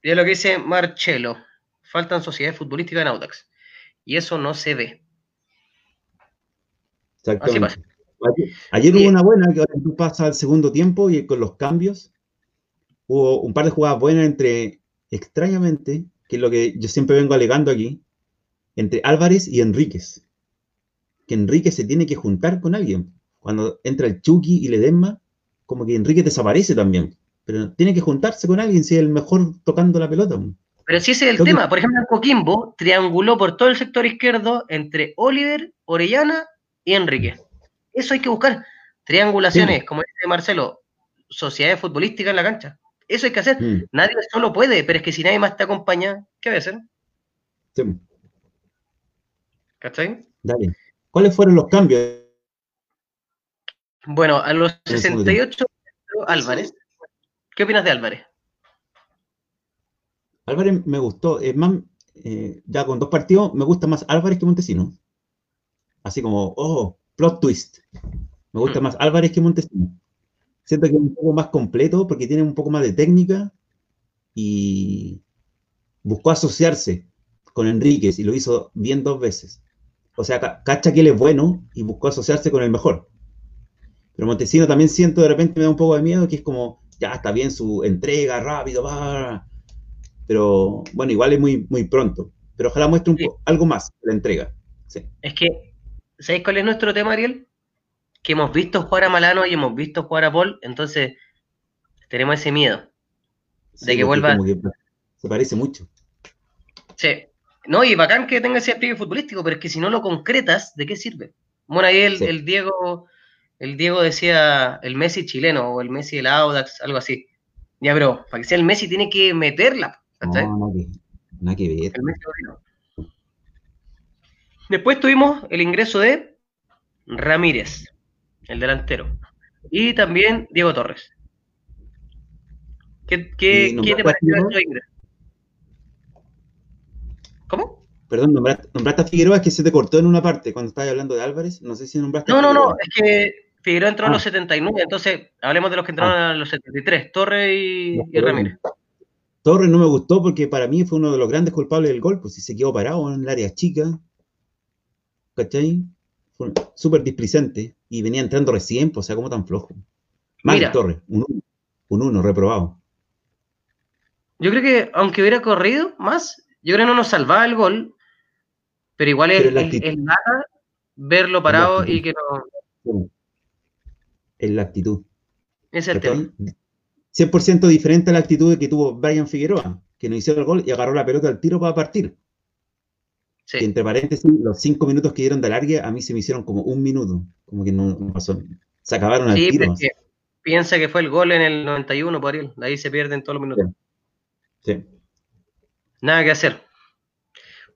Y es lo que dice Marcelo. Faltan sociedades futbolísticas en Audax. Y eso no se ve. Exactamente. Ayer, hubo una buena que ahora tú pasas al segundo tiempo y con los cambios hubo un par de jugadas buenas entre, extrañamente, que es lo que yo siempre vengo alegando aquí, entre Álvarez y Enríquez. Que Enríquez se tiene que juntar con alguien. Cuando entra el Chucky y Ledesma, como que Enrique desaparece también. Pero tiene que juntarse con alguien si es el mejor tocando la pelota. Pero si ese es el tema. Por ejemplo, Coquimbo trianguló por todo el sector izquierdo entre Oliver, Orellana y Enrique. Eso hay que buscar. Triangulaciones, como dice Marcelo, sociedades futbolísticas en la cancha. Eso hay que hacer. Mm. Nadie solo puede, pero es que si nadie más te acompaña, ¿qué voy a hacer? Sí. ¿Cachai? Dale. ¿Cuáles fueron los cambios? Bueno, a los 68 Álvarez. ¿Qué opinas de Álvarez? Álvarez me gustó. Es más, eh, ya con dos partidos, me gusta más Álvarez que Montesino. Así como, oh, plot twist. Me gusta mm. más Álvarez que Montesino. Siento que es un poco más completo porque tiene un poco más de técnica y buscó asociarse con Enríquez y lo hizo bien dos veces. O sea, cacha que él es bueno y buscó asociarse con el mejor. Pero Montesino también siento de repente me da un poco de miedo que es como, ya está bien su entrega, rápido, va. Pero bueno, igual es muy, muy pronto. Pero ojalá muestre un algo más la entrega. Es que, ¿sabéis cuál es nuestro tema, Ariel? que hemos visto jugar a Malano y hemos visto jugar a Paul, entonces tenemos ese miedo. de que vuelva. se parece mucho. Sí. No, y bacán que tenga ese despliegue futbolístico, pero es que si no lo concretas, ¿de qué sirve? Bueno, ahí el, Diego, el Diego decía el Messi chileno o el Messi del Audax, algo así. Ya, pero para que sea el Messi tiene que meterla. No, nada que, ver. Después tuvimos el ingreso de Ramírez, el delantero. Y también Diego Torres. ¿Qué, qué, ¿qué te pareció este ingreso? ¿Cómo? Perdón, nombraste, a Figueroa, que se te cortó en una parte cuando estabas hablando de Álvarez. No sé si nombraste no, a No, no, no, es que Figueroa entró a los 79, ah. entonces hablemos de los que entraron ah. a los 73, Torres y, Ramírez. Torres no me gustó porque para mí fue uno de los grandes culpables del gol, pues si se quedó parado en el área chica. ¿Cachai? Fue súper displicente y venía entrando recién, pues, o sea, como tan flojo. Mal Torres, un uno, un uno, reprobado. Yo creo que aunque hubiera corrido más, yo creo que no nos salvaba el gol, pero igual es, nada verlo parado y que no. Es la actitud. Es el tema. 100% diferente a la actitud que tuvo Brian Figueroa, que no hizo el gol y agarró la pelota al tiro para partir. Y entre paréntesis, los cinco minutos que dieron de alargue a mí se me hicieron como un minuto. Como que no, pasó. Se acabaron al tiro. piensa que fue el gol en el 91 por él. Ahí se pierden todos los minutos. sí. Nada que hacer.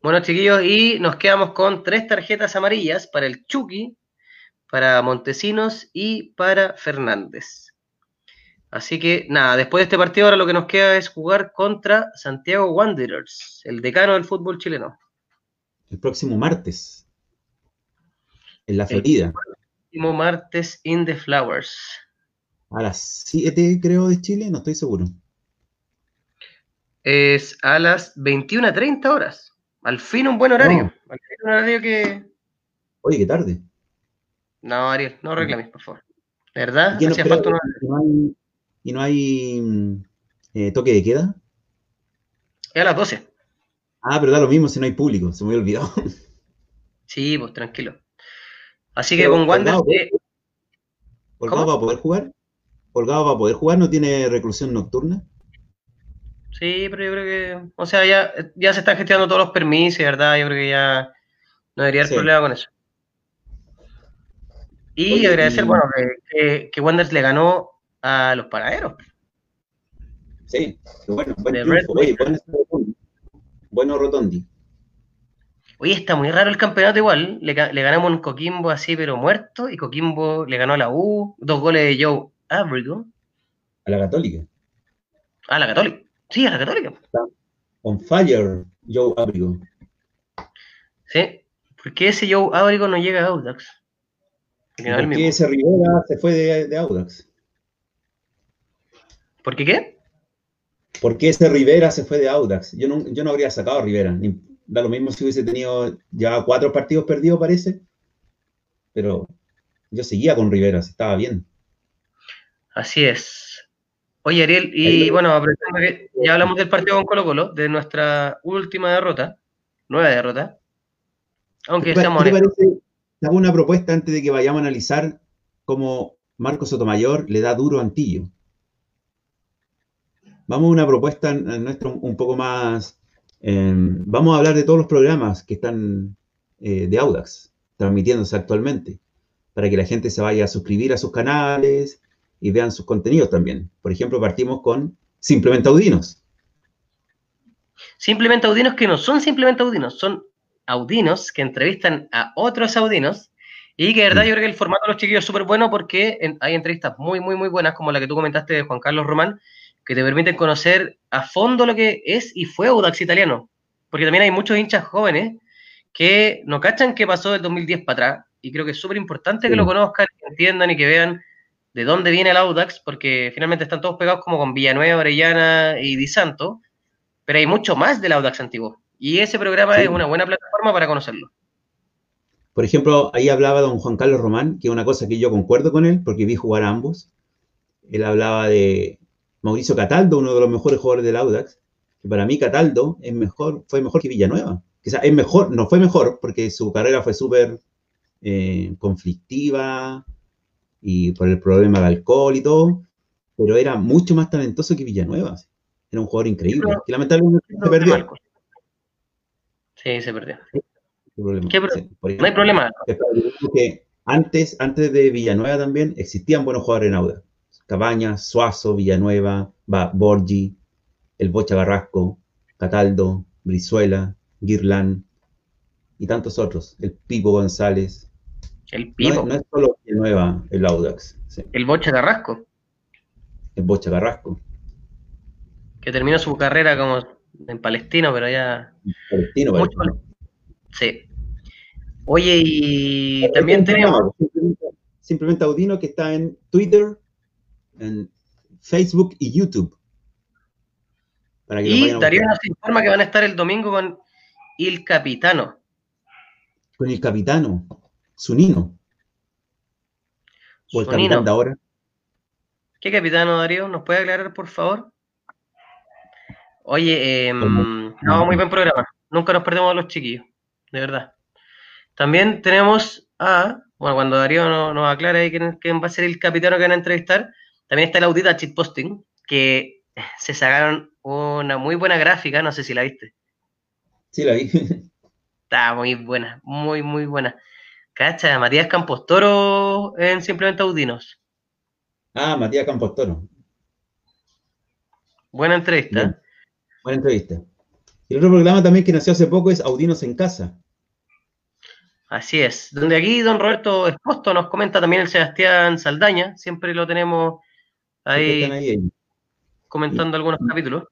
Bueno, chiquillos, y nos quedamos con tres tarjetas amarillas para el Chucky, para Montesinos y para Fernández. Así que nada, después de este partido ahora lo que nos queda es jugar contra Santiago Wanderers, el decano del fútbol chileno. El próximo martes. En la Florida. El próximo martes in the Flowers. A las 7 creo de Chile, no estoy seguro es a las 21.30 horas. Al fin un buen horario. Al fin un horario que. Oye, qué tarde. No, Ariel, no reclames, por favor. ¿Verdad? ¿Y no, hay, ¿Y no hay mm, eh, toque de queda? Es a las 12. Ah, pero da lo mismo si no hay público, se me había olvidado. Sí, pues tranquilo. Así que con Wander. ¿Holgado va a poder jugar? ¿Holgado va a poder jugar? ¿No tiene reclusión nocturna? Sí, pero yo creo que, o sea, ya, ya se están gestionando todos los permisos, ¿verdad? Yo creo que ya no debería haber problema con eso. Y agradecer, bueno, que, que, Wanderers le ganó a los paraderos. Sí, bueno, buen. Oye, bueno Rotondi. Oye, está muy raro el campeonato igual. Le, le ganamos un Coquimbo así, pero muerto, y Coquimbo le ganó a la U, dos goles de Joe Abrigo. A la Católica. A la Católica. Sí, a la Católica. on fire, Joe Abrigo. Sí, ¿por qué ese Joe Abrigo no llega a Audax? ¿Por qué ese Rivera se fue de, Audax? ¿Por qué qué? ¿Por qué ese Rivera se fue de Audax? Yo no, yo no habría sacado a Rivera. da lo mismo si hubiese tenido ya cuatro partidos perdidos, parece. Pero yo seguía con Rivera, estaba bien. Así es. Oye, Ariel, y bueno, que ya hablamos del partido con Colo Colo, de nuestra última derrota, nueva derrota. Aunque estamos... ¿Qué te parece? Hago una propuesta antes de que vayamos a analizar cómo Marcos Sotomayor le da duro a Antillo. Vamos a una propuesta nuestra un poco más... Em, vamos a hablar de todos los programas que están eh, de Audax transmitiéndose actualmente, para que la gente se vaya a suscribir a sus canales, y vean sus contenidos también. Por ejemplo, partimos con Simplemente Audinos. Simplemente Audinos que no son simplemente Audinos, son Audinos que entrevistan a otros Audinos y que de verdad mm. yo creo que el formato de los chiquillos es súper bueno porque hay entrevistas muy, muy, muy buenas como la que tú comentaste de Juan Carlos Román que te permiten conocer a fondo lo que es y fue Audax italiano. Porque también hay muchos hinchas jóvenes que no cachan qué pasó del 2010 para atrás y creo que es súper importante que lo conozcan, que entiendan y que vean de dónde viene el Audax, porque finalmente están todos pegados como con Villanueva, Orellana y Di Santo, pero hay mucho más del Audax antiguo. Y ese programa es una buena plataforma para conocerlo. Por ejemplo, ahí hablaba don Juan Carlos Román, que es una cosa que yo concuerdo con él, porque vi jugar a ambos. Él hablaba de Mauricio Cataldo, uno de los mejores jugadores del Audax, que para mí Cataldo es mejor, fue mejor que Villanueva. Quizás es mejor, no fue mejor, porque su carrera fue súper eh, conflictiva, y por el problema del alcohol y todo, pero era mucho más talentoso que Villanueva. Era un jugador increíble. que lamentablemente se perdió. Sí, se perdió. ¿Qué no hay problema. Que antes, antes de Villanueva también existían buenos jugadores en Auda. Cabañas, Suazo, Villanueva, Borgi, el Bocha Barrasco, Cataldo, Brizuela, Girlán y tantos otros. El Pipo González. El Pipo. No, es solo Villanueva el Audax. El Bocha Carrasco. El Bocha Carrasco. Que terminó su carrera como en Palestino, pero ya. Palestino, Palestino. Sí. Oye, y también tenemos. Simplemente, Audino que está en Twitter, en Facebook y YouTube. y Darío nos informa que van a estar el domingo con Il Capitano. Con el Capitano, Sunino. O el capitán de ahora. ¿Qué capitano, Darío? ¿Nos puede aclarar, por favor? Oye, eh, no, muy buen programa. Nunca nos perdemos a los chiquillos de verdad. También tenemos a, bueno, cuando Darío nos, aclara ahí quién, va a ser el capitán que van a entrevistar, también está el audita Cheat Posting, que se sacaron una muy buena gráfica, no sé si la viste. Sí, la vi. Está muy buena, muy, muy buena. Cacha, Matías Campostoro en Simplemente Audinos. Ah, Matías Campostoro. Buena entrevista. Buena entrevista. Y el otro programa también que nació hace poco es Audinos en Casa. Así es. Donde aquí don Roberto Esposto nos comenta también el Sebastián Saldaña. Siempre lo tenemos ahí, comentando algunos capítulos.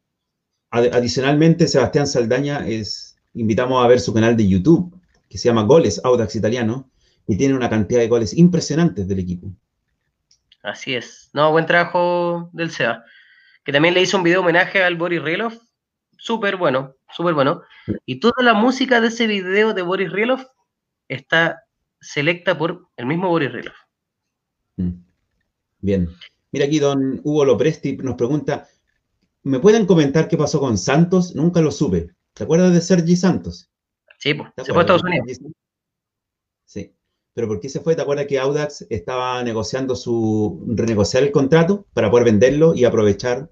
Adicionalmente, Sebastián Saldaña es, invitamos a ver su canal de YouTube, que se llama Goles Audax Italiano, y tiene una cantidad de goles impresionantes del equipo. Así es. No, buen trabajo del Seba. Que también le hizo un video homenaje al Boris Relov. Súper bueno, súper bueno. Y toda la música de ese video de Boris Relov está selecta por el mismo Boris Relov. Mm. Bien. Mira aquí, don Hugo Lopresti nos pregunta, ¿me pueden comentar qué pasó con Santos? Nunca lo supe. ¿Te acuerdas de Sergi Santos? Sí, se fue a Estados Unidos. Sí. ¿Pero por qué se fue? ¿Te acuerdas que Audax estaba negociando su, renegociar el contrato para poder venderlo y aprovechar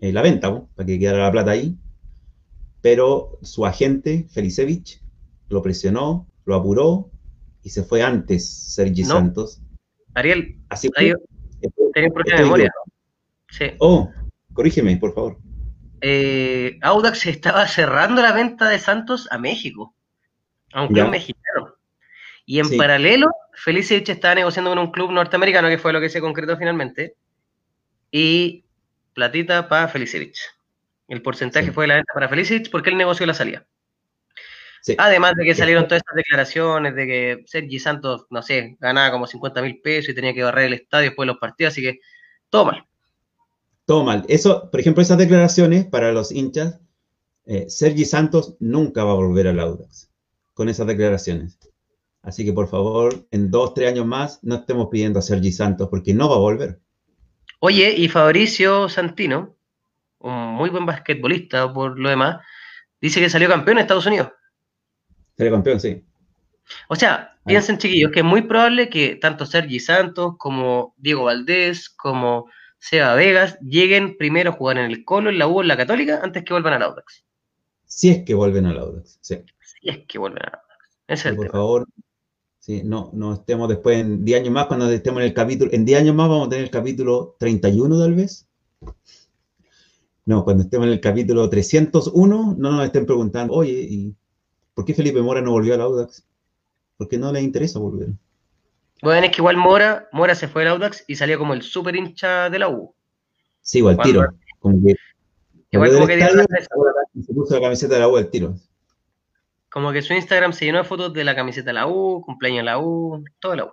eh, la venta, para que quedara la plata ahí? Pero su agente, Felicevich, lo presionó, lo apuró y se fue antes Sergi Santos. Ariel, Así fue, tenía un problema de memoria. Sí. Oh, corrígeme, por favor. Eh, Audax estaba cerrando la venta de Santos a México, a un club mexicano. Y en paralelo, Felicevich estaba negociando con un club norteamericano, que fue lo que se concretó finalmente. Y platita para Felicevich. El porcentaje fue de la venta para Felicevich porque él negoció la salida. Además de que salieron todas estas declaraciones de que Sergi Santos, no sé, ganaba como 50 mil pesos y tenía que barrer el estadio después de los partidos, así que todo mal. Todo mal. Eso, por ejemplo, esas declaraciones para los hinchas, eh, Sergi Santos nunca va a volver al Audax con esas declaraciones. Así que por favor, en dos, tres años más, no estemos pidiendo a Sergi Santos porque no va a volver. Oye, y Fabricio Santino, un muy buen basquetbolista por lo demás, dice que salió campeón en Estados Unidos. Campeón, sí. O sea, piensen chiquillos que es muy probable que tanto Sergi Santos como Diego Valdés como Seba Vegas lleguen primero a jugar en el Colo, en la U, en la Católica, antes que vuelvan al Audax. Si es que vuelven al Audax, sí. Si es que vuelven al Audax. Ese es Por favor, sí, no, no estemos después en 10 años más, cuando estemos en el capítulo, en 10 años más vamos a tener el capítulo 31 tal vez. No, cuando estemos en el capítulo 301, no nos estén preguntando, oye, ¿y ¿Por qué Felipe Mora no volvió al Audax? Porque no le interesa volver. Bueno, es que igual Mora, Mora se fue al Audax y salió como el super hincha de la U. Sí, igual tiro. Como que, igual como que se puso la camiseta de la U al tiro. Como que su Instagram se llenó de fotos de la camiseta de la U, cumpleaños de la U, todo de la U.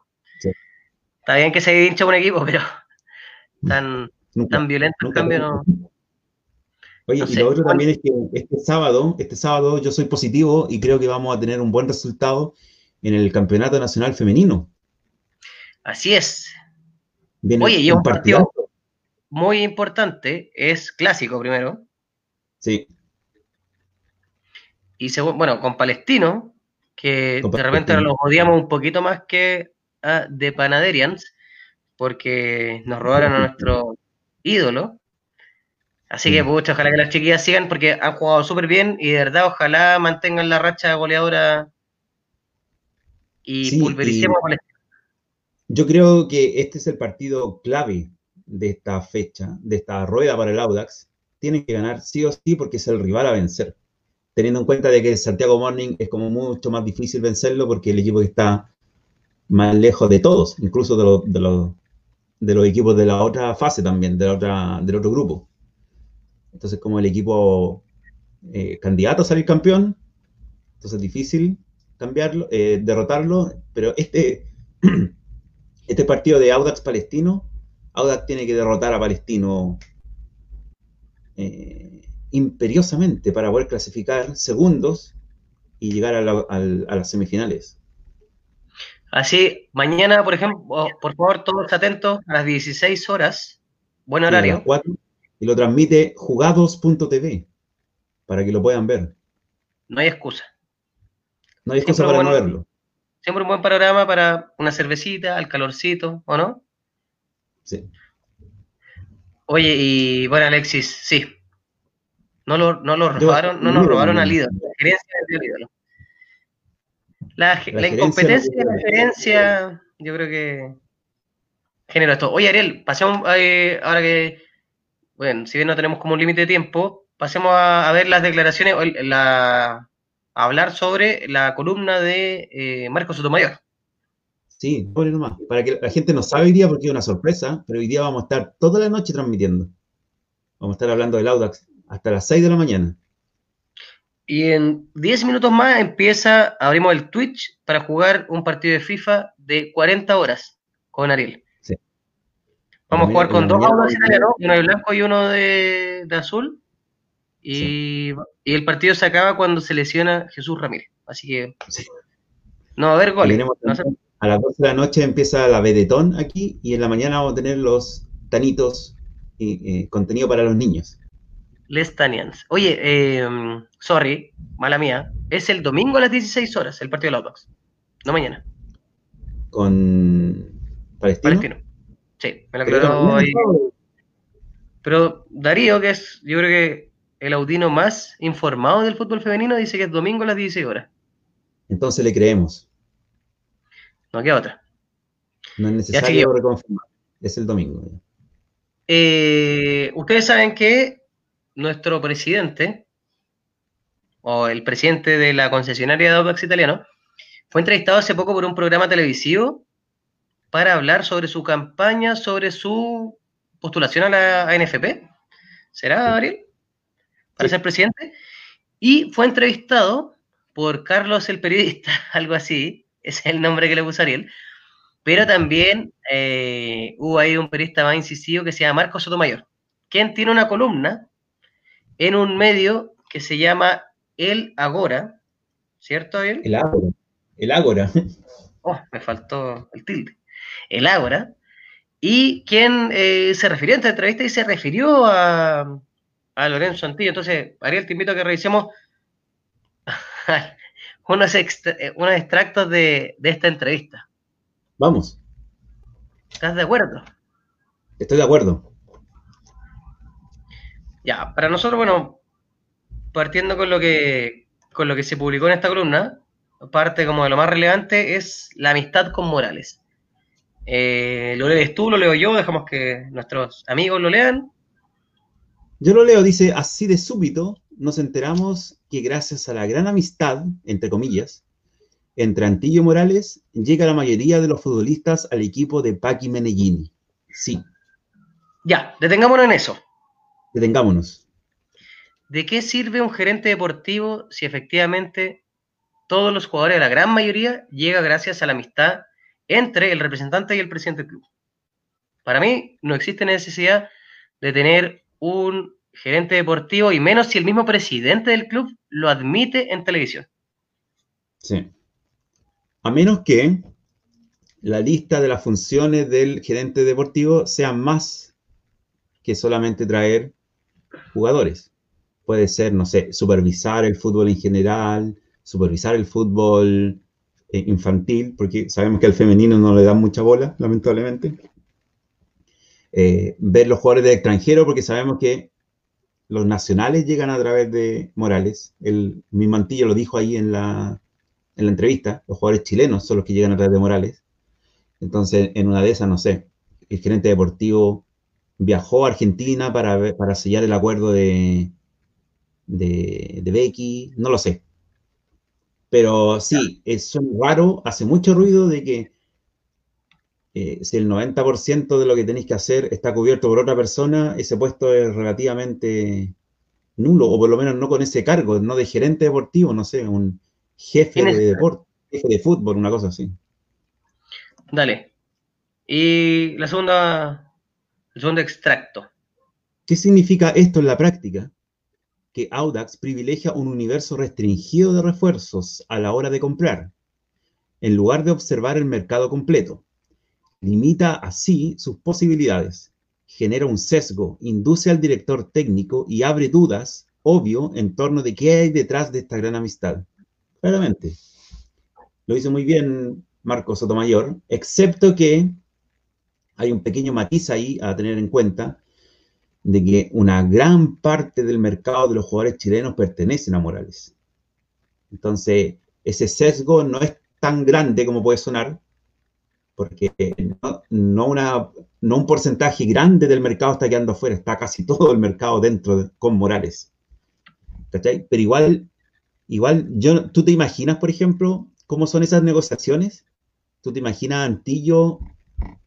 Está bien que se hincha un equipo, pero tan, tan violento en cambio no. Oye, y lo otro también es que este sábado, este sábado yo soy positivo y creo que vamos a tener un buen resultado en el Campeonato Nacional Femenino. Así es. Oye, y un partido muy importante, es clásico primero. Sí. Y segundo, bueno, con Palestino, que de repente los odiamos un poquito más que a The Panaderians, porque nos robaron a nuestro ídolo. Así que, pucha, ojalá que las chiquillas sigan porque han jugado súper bien y de verdad, ojalá mantengan la racha goleadora y pulvericemos con Yo creo que este es el partido clave de esta fecha, de esta rueda para el Audax. Tienen que ganar sí o sí porque es el rival a vencer. Teniendo en cuenta de que Santiago Morning es como mucho más difícil vencerlo porque el equipo está más lejos de todos, incluso de, los equipos de la otra fase también, del otro grupo. Entonces, como el equipo eh, candidato a salir campeón, entonces es difícil cambiarlo, eh, derrotarlo, pero este, este partido de Audax Palestino, Audax tiene que derrotar a Palestino eh, imperiosamente para poder clasificar segundos y llegar a, las semifinales. Así, mañana, por ejemplo, por favor, todos atentos a las 16 horas, buen horario y lo transmite jugados.tv para que lo puedan ver. No hay excusa. No hay excusa para no verlo. Siempre un buen panorama para una cervecita, al calorcito, ¿o no? Sí. Oye, y bueno, Alexis, sí. No lo, no lo robaron, no nos robaron al ídolo. La gerencia del ídolo. La, la, incompetencia de la gerencia, yo creo que generó esto. Oye, Ariel, pasemos eh, ahora que bueno, si bien no tenemos como un límite de tiempo, pasemos a, ver las declaraciones, a hablar sobre la columna de eh, Marcos Sotomayor. Sí, pobre nomás, para que la gente no sabe hoy día porque es una sorpresa, pero hoy día vamos a estar toda la noche transmitiendo. Vamos a estar hablando del Audax hasta las 6 de la mañana. Y en 10 minutos más empieza, abrimos el Twitch para jugar un partido de FIFA de 40 horas con Ariel. Vamos a jugar con dos autos italianos, uno de blanco y uno de, azul. Y, el partido se acaba cuando se lesiona Jesús Ramírez. Así que no va a haber goles. A las 12 de la noche empieza la Vedetón aquí y en la mañana vamos a tener los tanitos y contenido para los niños. Les Tanians. Oye, eh, sorry, mala mía. Es el domingo a las 16 horas el partido de la no mañana. ¿Con Palestino? Palestino. Sí, me lo aclaró ahí. Pero Darío, que es, yo creo que el audino más informado del fútbol femenino, dice que es domingo a las 16 horas. Entonces le creemos. No queda otra. No es necesario reconfirmar. Es el domingo. Eh, ustedes saben que nuestro presidente, o el presidente de la concesionaria de Audax Italiano, fue entrevistado hace poco por un programa televisivo para hablar sobre su campaña, sobre su postulación a la NFP. ¿Será, Ariel? Para ser presidente. Y fue entrevistado por Carlos el periodista, algo así, ese es el nombre que le puso Ariel. Pero también eh, hubo ahí un periodista más incisivo que se llama Marcos Sotomayor, quien tiene una columna en un medio que se llama El Agora, ¿cierto? El Agora. El Agora. Oh, me faltó el tilde el Ágora, y quien eh, se refirió en esta entrevista y se refirió a, a Lorenzo Antillo. Entonces, Ariel, te invito a que revisemos unos, unos extractos de, de esta entrevista. Vamos. ¿Estás de acuerdo? Estoy de acuerdo. Ya, para nosotros, bueno, partiendo con lo que con lo que se publicó en esta columna, parte como de lo más relevante es la amistad con Morales. Eh, ¿Lo lees tú, lo leo yo? Dejamos que nuestros amigos lo lean. Yo lo leo, dice, así de súbito nos enteramos que gracias a la gran amistad, entre comillas, entre Antillo y Morales, llega la mayoría de los futbolistas al equipo de Paqui Meneghini. Sí. Ya, detengámonos en eso. Detengámonos. ¿De qué sirve un gerente deportivo si efectivamente todos los jugadores, la gran mayoría, llega gracias a la amistad entre el representante y el presidente del club. Para mí no existe necesidad de tener un gerente deportivo y menos si el mismo presidente del club lo admite en televisión. Sí. A menos que la lista de las funciones del gerente deportivo sea más que solamente traer jugadores. Puede ser, no sé, supervisar el fútbol en general, supervisar el fútbol eh, infantil, porque sabemos que al femenino no le dan mucha bola, lamentablemente. Eh, ver los jugadores de extranjero, porque sabemos que los nacionales llegan a través de Morales. El, mi mantillo lo dijo ahí en la, en la entrevista. Los jugadores chilenos son los que llegan a través de Morales. Entonces, en una de esas, no sé, el gerente deportivo viajó a Argentina para, para sellar el acuerdo de, de, de Becky, no lo sé. Pero sí, es raro, hace mucho ruido de que eh, si el 90% de lo que tenéis que hacer está cubierto por otra persona, ese puesto es relativamente nulo, o por lo menos no con ese cargo, no de gerente deportivo, no sé, un jefe de deporte, jefe de fútbol, una cosa así. Dale. Y la segunda, segundo extracto. ¿Qué significa esto en la práctica? Que Audax privilegia un universo restringido de refuerzos a la hora de comprar, en lugar de observar el mercado completo. Limita así sus posibilidades, genera un sesgo, induce al director técnico y abre dudas, obvio, en torno de qué hay detrás de esta gran amistad. Claramente. Lo hizo muy bien Marcos Sotomayor, excepto que hay un pequeño matiz ahí a tener en cuenta de que una gran parte del mercado de los jugadores chilenos pertenecen a Morales. Entonces, ese sesgo no es tan grande como puede sonar, porque no, un porcentaje grande del mercado está quedando afuera, está casi todo el mercado dentro con Morales. Pero igual, igual, yo, ¿tú te imaginas, por ejemplo, cómo son esas negociaciones? ¿Tú te imaginas a Antillo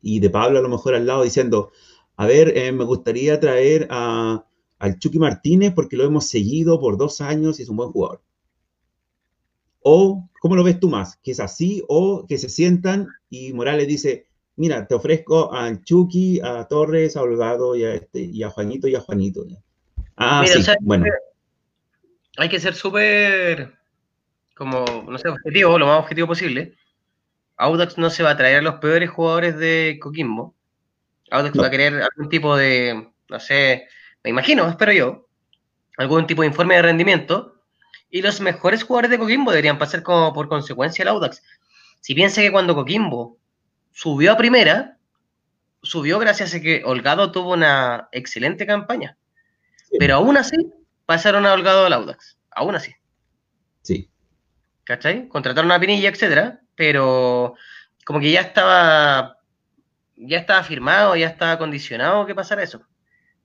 y de Pablo a lo mejor al lado diciendo, a ver, eh, me gustaría traer a, al Chucky Martínez porque lo hemos seguido por dos años y es un buen jugador? O, ¿cómo lo ves tú más? ¿Que es así o que se sientan y Morales dice, mira, te ofrezco al Chucky, a Torres, a Holgado y a, este, y a Juanito y a Juanito? Ah, sí, bueno. Hay que ser súper, como, no sé, objetivo, lo más objetivo posible. Audax no se va a traer a los peores jugadores de Coquimbo. Audax va a querer algún tipo de, no sé, me imagino, espero yo, algún tipo de informe de rendimiento y los mejores jugadores de Coquimbo deberían pasar como por consecuencia al Audax. Si piensa que cuando Coquimbo subió a primera, subió gracias a que Holgado tuvo una excelente campaña. Pero aún así, pasaron a Holgado al Audax. Aún así. Sí. ¿Cachai? Contrataron a Pinilla, etcétera, pero como que ya estaba ya estaba firmado, ya estaba condicionado que pasara eso.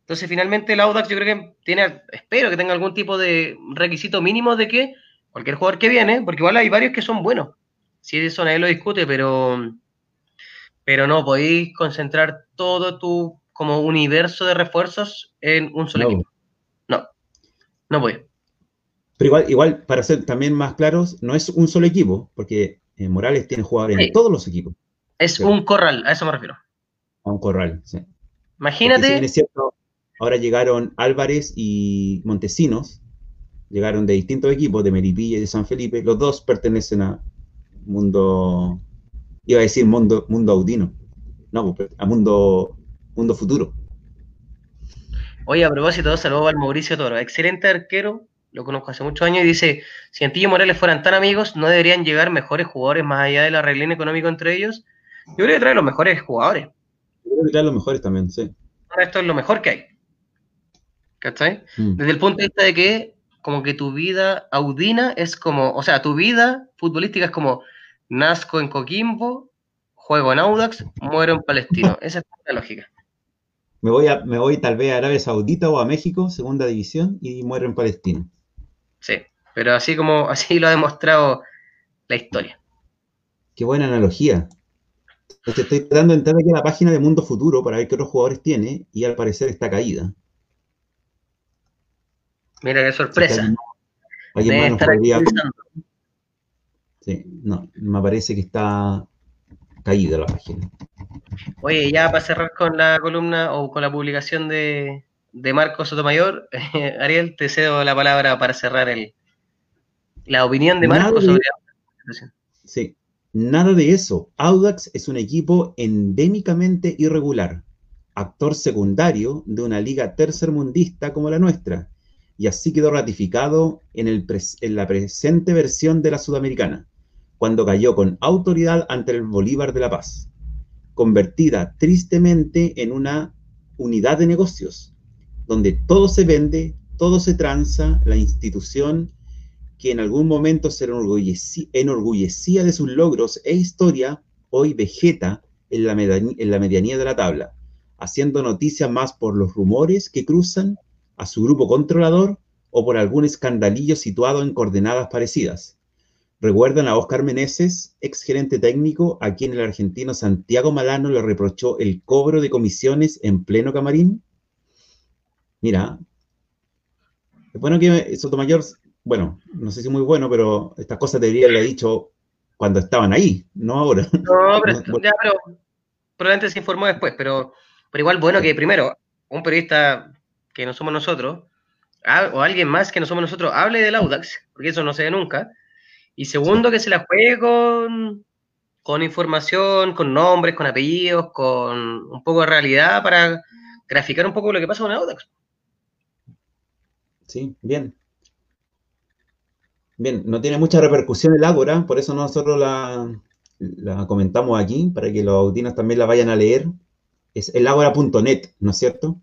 Entonces, finalmente el Audax yo creo que tiene, espero que tenga algún tipo de requisito mínimo de que cualquier jugador que viene, porque igual hay varios que son buenos, si eso nadie lo discute, pero, pero no, podéis concentrar todo tu como universo de refuerzos en un solo equipo. No, no puede. Pero igual, igual, para ser también más claros, no es un solo equipo, porque eh, Morales tiene jugadores en todos los equipos. Es un corral, a eso me refiero. A un corral, sí. Imagínate. Ahora llegaron Álvarez y Montesinos, llegaron de distintos equipos, de Meripilla y de San Felipe. Los dos pertenecen a mundo, iba a decir mundo, mundo audino, no, pues, a mundo, mundo futuro. Oye, a propósito, saludos al Mauricio Toro, excelente arquero, lo conozco hace muchos años y dice, si Antillo y Morales fueran tan amigos, ¿no deberían llegar mejores jugadores más allá del arreglín económico entre ellos? Yo creo que trae los mejores jugadores. Yo creo que trae los mejores también, sí. Esto es lo mejor que hay. ¿Cachai? Mm. Desde el punto de vista de que como que tu vida audina es como, o sea, tu vida futbolística es como nazco en Coquimbo, juego en Audax, muero en Palestino. Esa es la lógica. Me voy, a, me voy tal vez a Arabia Saudita o a México, segunda división, y muero en Palestino. Sí, pero así como así lo ha demostrado la historia. Qué buena analogía. Estoy tratando de entrar aquí a la página de Mundo Futuro para ver qué otros jugadores tiene y al parecer está caída. Mira qué sorpresa. Sí, no, me parece que está caída la página. Oye, ya para cerrar con la columna o con la publicación de, de Marcos Sotomayor, Ariel, te cedo la palabra para cerrar el, la opinión de Marcos sobre la Sí, nada de eso. Audax es un equipo endémicamente irregular, actor secundario de una liga tercermundista como la nuestra y así quedó ratificado en, el en la presente versión de la Sudamericana, cuando cayó con autoridad ante el Bolívar de La Paz, convertida tristemente en una unidad de negocios, donde todo se vende, todo se tranza, la institución que en algún momento se enorgullecía, de sus logros e historia, hoy vegeta en la, en la medianía de la tabla, haciendo noticia más por los rumores que cruzan a su grupo controlador o por algún escandalillo situado en coordenadas parecidas. ¿Recuerdan a Oscar Meneses, ex gerente técnico, a quien el argentino Santiago Malano le reprochó el cobro de comisiones en pleno camarín? Mira, es bueno que Sotomayor, bueno, no sé si muy bueno, pero estas cosas debería haberle dicho cuando estaban ahí, no ahora. No, pero, ya, pero probablemente se informó después, pero, pero igual bueno que primero un periodista que no somos nosotros, o alguien más que no somos nosotros, hable del Audax, porque eso no se ve nunca. Y segundo, que se la juegue con, con información, con nombres, con apellidos, con un poco de realidad para graficar un poco lo que pasa con Audax. Sí, bien. Bien, no tiene mucha repercusión el Ágora, por eso nosotros la, la comentamos aquí, para que los audiencias también la vayan a leer. Es elagora.net, ¿no es cierto?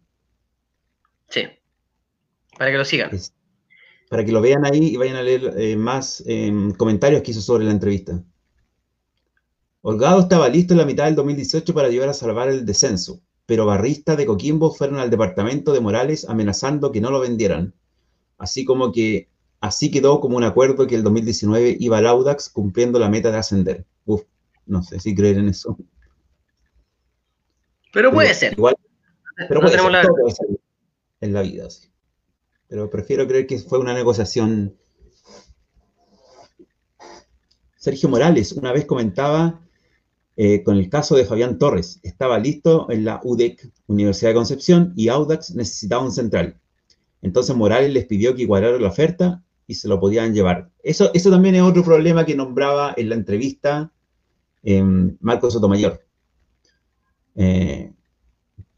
Sí. Para que lo sigan. para que lo vean ahí y vayan a leer eh, más em, comentarios que hizo sobre la entrevista. Holgado estaba listo en la mitad del 2018 para ayudar a salvar el descenso, pero barristas de Coquimbo fueron al departamento de Morales amenazando que no lo vendieran. Así como que así quedó como un acuerdo que el 2019 iba al Audax cumpliendo la meta de ascender. Uf, no sé si creer en eso. Pero puede ser. Igual, pero puede ser, en la vida. Sí pero prefiero creer que fue una negociación. Sergio Morales una vez comentaba eh, con el caso de Fabián Torres, estaba listo en la UDEC, Universidad de Concepción, y Audax necesitaba un central. Entonces Morales les pidió que igualaran la oferta y se lo podían llevar. Eso, eso también es otro problema que nombraba en la entrevista eh, Marcos Sotomayor.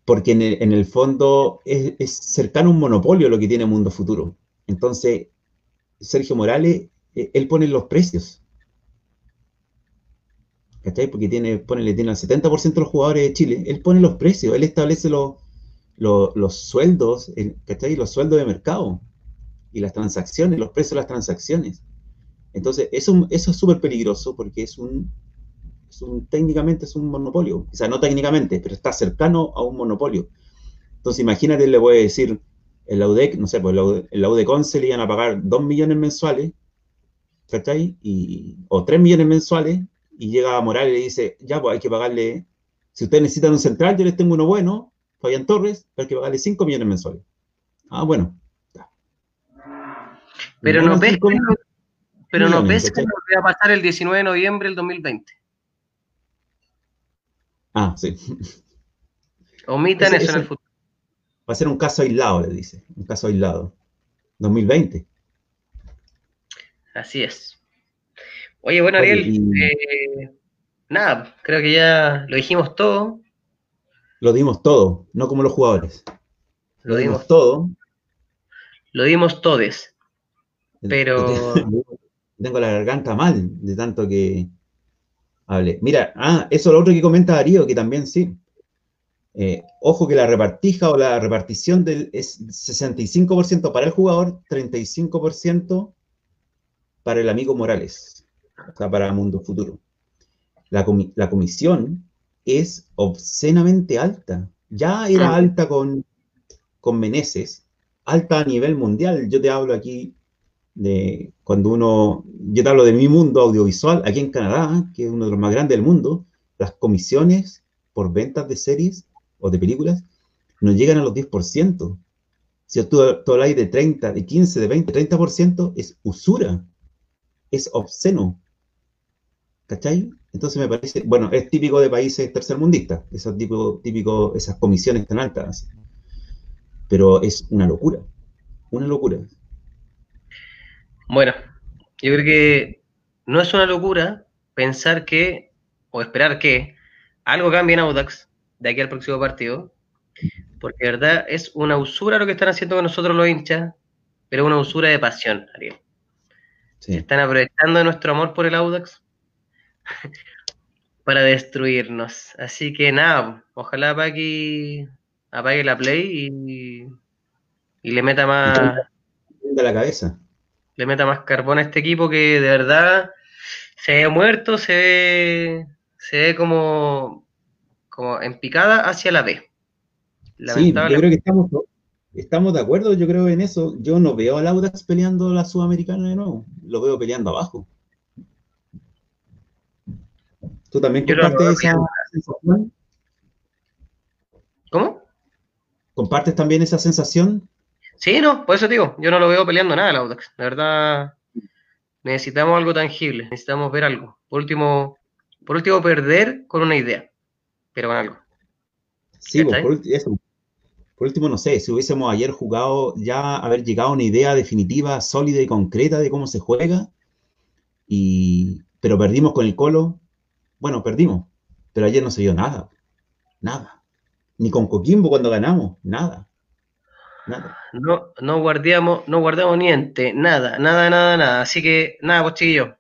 Porque en el, fondo es, cercano a un monopolio lo que tiene Mundo Futuro. Entonces, Sergio Morales, eh, él pone los precios. ¿Cachai? Porque tiene, le tiene al 70% de los jugadores de Chile. Él pone los precios, él establece los, los, sueldos, ¿cachai? Los sueldos de mercado y las transacciones, los precios de las transacciones. Entonces, eso, eso es súper peligroso porque es un, técnicamente es un monopolio. O sea, no técnicamente, pero está cercano a un monopolio. Entonces, imagínate, le voy a decir, el UDEC, no sé, pues el UDEC 11 le iban a pagar 2 millones mensuales, ¿cachai? Y, o 3 millones mensuales, y llega a Morales y le dice, ya, pues hay que pagarle, si ustedes necesitan un central, yo les tengo uno bueno, Fabián Torres, hay que pagarle 5 millones mensuales. Ah, bueno. Pero no ves, pero no ves que va a pasar el 19 de noviembre del 2020. Ah, sí. Omitan eso en el futuro. Va a ser un caso aislado, le dice. Un caso aislado. 2020. Así es. Oye, bueno, Ariel, eh, nada, creo que ya lo dijimos todo. Lo dimos todo, no como los jugadores. Lo, dimos, todo. Lo dimos todes. Pero. Tengo la garganta mal de tanto que, Mira, ah, eso es lo otro que comenta Darío, que también sí. Eh, ojo que la repartija o la repartición del, es 65% para el jugador, 35% para el amigo Morales, o sea, para Mundo Futuro. La, comisión es obscenamente alta. Ya era ah. alta con, con Meneses, alta a nivel mundial. Yo te hablo aquí de cuando uno, yo te hablo de mi mundo audiovisual, aquí en Canadá, que es uno de los más grandes del mundo, las comisiones por ventas de series o de películas no llegan a los 10%. Si tú, tú hablas de 30, de 15, de 20, 30%, es usura, es obsceno. ¿Cachai? Entonces me parece, bueno, es típico de países tercermundistas, esos tipo, típico, esas comisiones tan altas. Pero es una locura, una locura. Bueno, yo creo que no es una locura pensar que, o esperar que, algo cambie en Audax de aquí al próximo partido, porque de verdad es una usura lo que están haciendo con nosotros los hinchas, pero una usura de pasión, Ariel. Están aprovechando nuestro amor por el Audax para destruirnos. Así que nada, ojalá apague, apague la play y, y le meta más. De la cabeza. Le meta más carbón a este equipo que de verdad se ve muerto, se ve, se ve como, como en picada hacia la B. Sí, yo creo que estamos, estamos de acuerdo, yo creo en eso. Yo no veo al Audax peleando la Sudamericana de nuevo, lo veo peleando abajo. ¿Tú también compartes esa sensación? ¿Cómo? ¿Compartes también esa sensación? Sí, no, por eso digo, yo no lo veo peleando nada el Audax. La verdad, necesitamos algo tangible, necesitamos ver algo. Por último, por último perder con una idea, pero con algo. Sí, pues, por, eso. por último, no sé, si hubiésemos ayer jugado, ya haber llegado a una idea definitiva, sólida y concreta de cómo se juega, y, pero perdimos con el Colo, bueno, perdimos, pero ayer no se dio nada, nada. Ni con Coquimbo cuando ganamos, nada. Nada. No, no guardamos, no guardamos niente, nada, nada, nada, nada. Así que nada, pues chiquillos.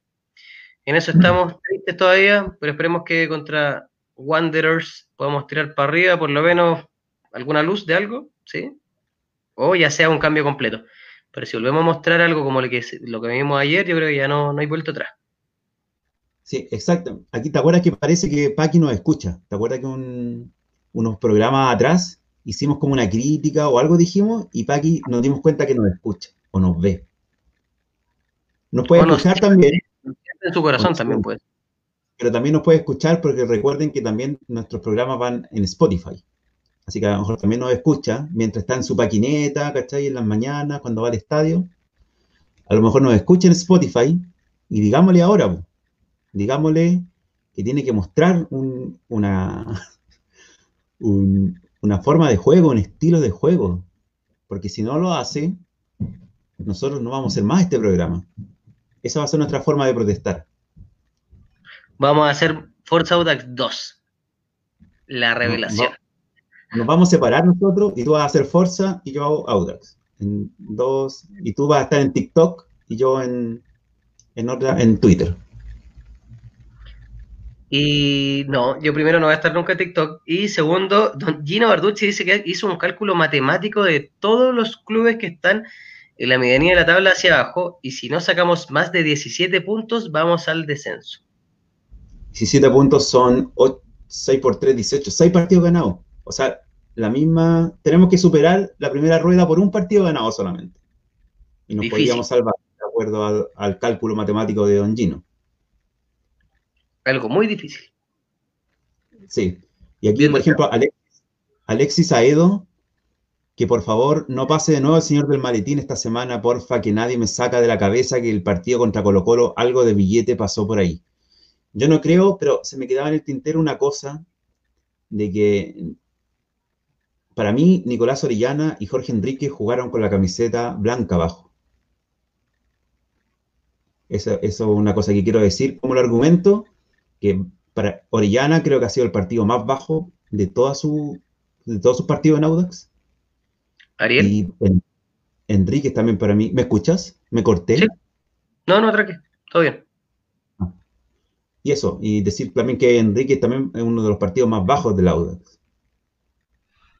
En eso estamos tristes todavía, pero esperemos que contra Wanderers podamos tirar para arriba, por lo menos alguna luz de algo, ¿sí? O ya sea un cambio completo. Pero si volvemos a mostrar algo como lo que, lo que vimos ayer, yo creo que ya no, no hay vuelta atrás. Sí, exacto. Aquí te acuerdas que parece que Paqui nos escucha. ¿Te acuerdas que unos programas atrás hicimos como una crítica o algo dijimos y Paqui nos dimos cuenta que nos escucha o nos ve? Nos puede escuchar también. En su corazón también puede. Pero también nos puede escuchar porque recuerden que también nuestros programas van en Spotify. Así que a lo mejor también nos escucha mientras está en su paquineta, ¿cachai? En las mañanas, cuando va al estadio. A lo mejor nos escucha en Spotify y digámosle ahora, digámosle que tiene que mostrar una, una forma de juego, un estilo de juego. Porque si no lo hace, nosotros no vamos a hacer más este programa. Esa va a ser nuestra forma de protestar. Vamos a hacer Forza Audax 2. La revelación. Nos, vamos a separar nosotros y tú vas a hacer Forza y yo hago Audax. En dos, y tú vas a estar en TikTok y yo en, en otra, en Twitter. Y no, yo primero no voy a estar nunca en TikTok. Y segundo, don Gino Barducci dice que hizo un cálculo matemático de todos los clubes que están en la medianía de la tabla hacia abajo. Y si no sacamos más de 17 puntos, vamos al descenso. 17 puntos son 6 por 3, 18. 6 partidos ganados. O sea, la misma. Tenemos que superar la primera rueda por un partido ganado solamente. Y nos podríamos salvar, de acuerdo al cálculo matemático de Don Gino. Algo muy difícil. Sí. Y aquí, por ejemplo, Alexis, Aedo, que por favor no pase de nuevo el señor del maletín esta semana, porfa, que nadie me saca de la cabeza que el partido contra Colo Colo, algo de billete pasó por ahí. Yo no creo, pero se me quedaba en el tintero una cosa de que para mí Nicolás Orellana y Jorge Enrique jugaron con la camiseta blanca abajo. Eso, eso es una cosa que quiero decir como el argumento que para Orellana creo que ha sido el partido más bajo de, toda su, de todos sus partidos en Audax. Ariel. Y Enrique también para mí. ¿Me escuchas? ¿Me corté? No, no, tranqui, todo bien. Ah. Y eso, y decir también que Enrique también es uno de los partidos más bajos del Audax.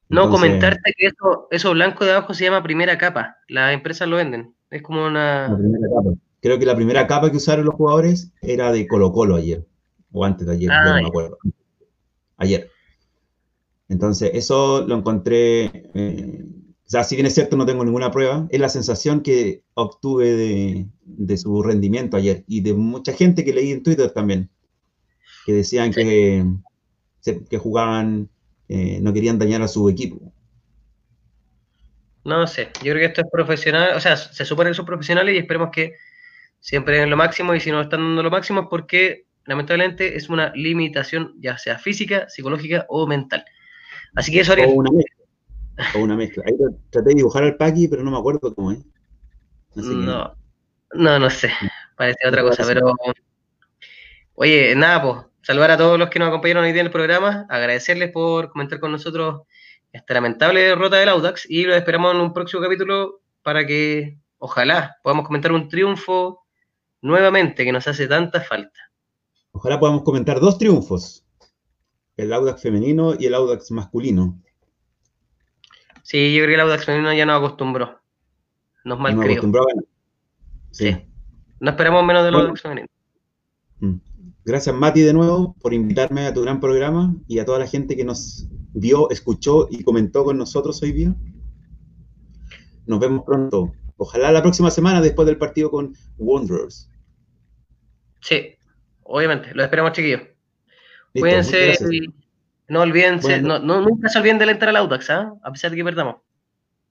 No, comentarte que eso, eso blanco de abajo se llama primera capa. Las empresas lo venden. Es como una. Creo que la primera capa que usaron los jugadores era de Colo Colo ayer o antes de ayer, no me acuerdo. Ayer. Entonces, eso lo encontré, eh, o sea, si bien es cierto, no tengo ninguna prueba, es la sensación que obtuve de, su rendimiento ayer y de mucha gente que leí en Twitter también, que decían que, que jugaban, eh, no querían dañar a su equipo. No sé, yo creo que esto es profesional, o sea, se supone que son profesionales y esperemos que siempre den lo máximo y si no están dando lo máximo es porque lamentablemente es una limitación ya sea física, psicológica o mental. Así que eso, Ariel. O una mezcla. O una mezcla. Ahí traté de dibujar al Paqui, pero no me acuerdo cómo es. No, no, no sé. Parece otra cosa, pero. Oye, nada, pues, saludar a todos los que nos acompañaron hoy día en el programa, agradecerles por comentar con nosotros esta lamentable derrota del Audax y lo esperamos en un próximo capítulo para que, ojalá, podamos comentar un triunfo nuevamente que nos hace tanta falta. Ojalá podamos comentar dos triunfos, el Audax femenino y el Audax masculino. Sí, yo creo que el Audax femenino ya nos acostumbró. Nos mal Nos acostumbró a ganar. Sí. Sí. No esperamos menos del Bueno. Audax femenino. Mm. Gracias, Mati, de nuevo, por invitarme a tu gran programa y a toda la gente que nos vio, escuchó y comentó con nosotros hoy día. Nos vemos pronto. Ojalá la próxima semana después del partido con Wanderers. Sí, obviamente. Lo esperamos, chiquillos. Listo, Cuídense y no olviden, Bueno. no, no- nunca se olviden de alentar al Audax, ¿ah? a pesar de que perdamos.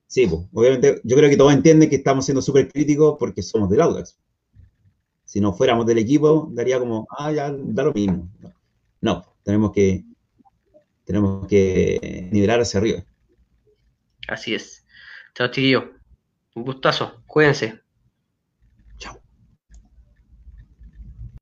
Sí, pues, obviamente, yo creo que todos entienden que estamos siendo súper críticos porque somos del Audax. Si no fuéramos del equipo, daría como, ah, ya, da lo mismo. No, tenemos que, tenemos que nivelar hacia arriba. Así es. Chao, chiquillos. Un gustazo. Cuídense.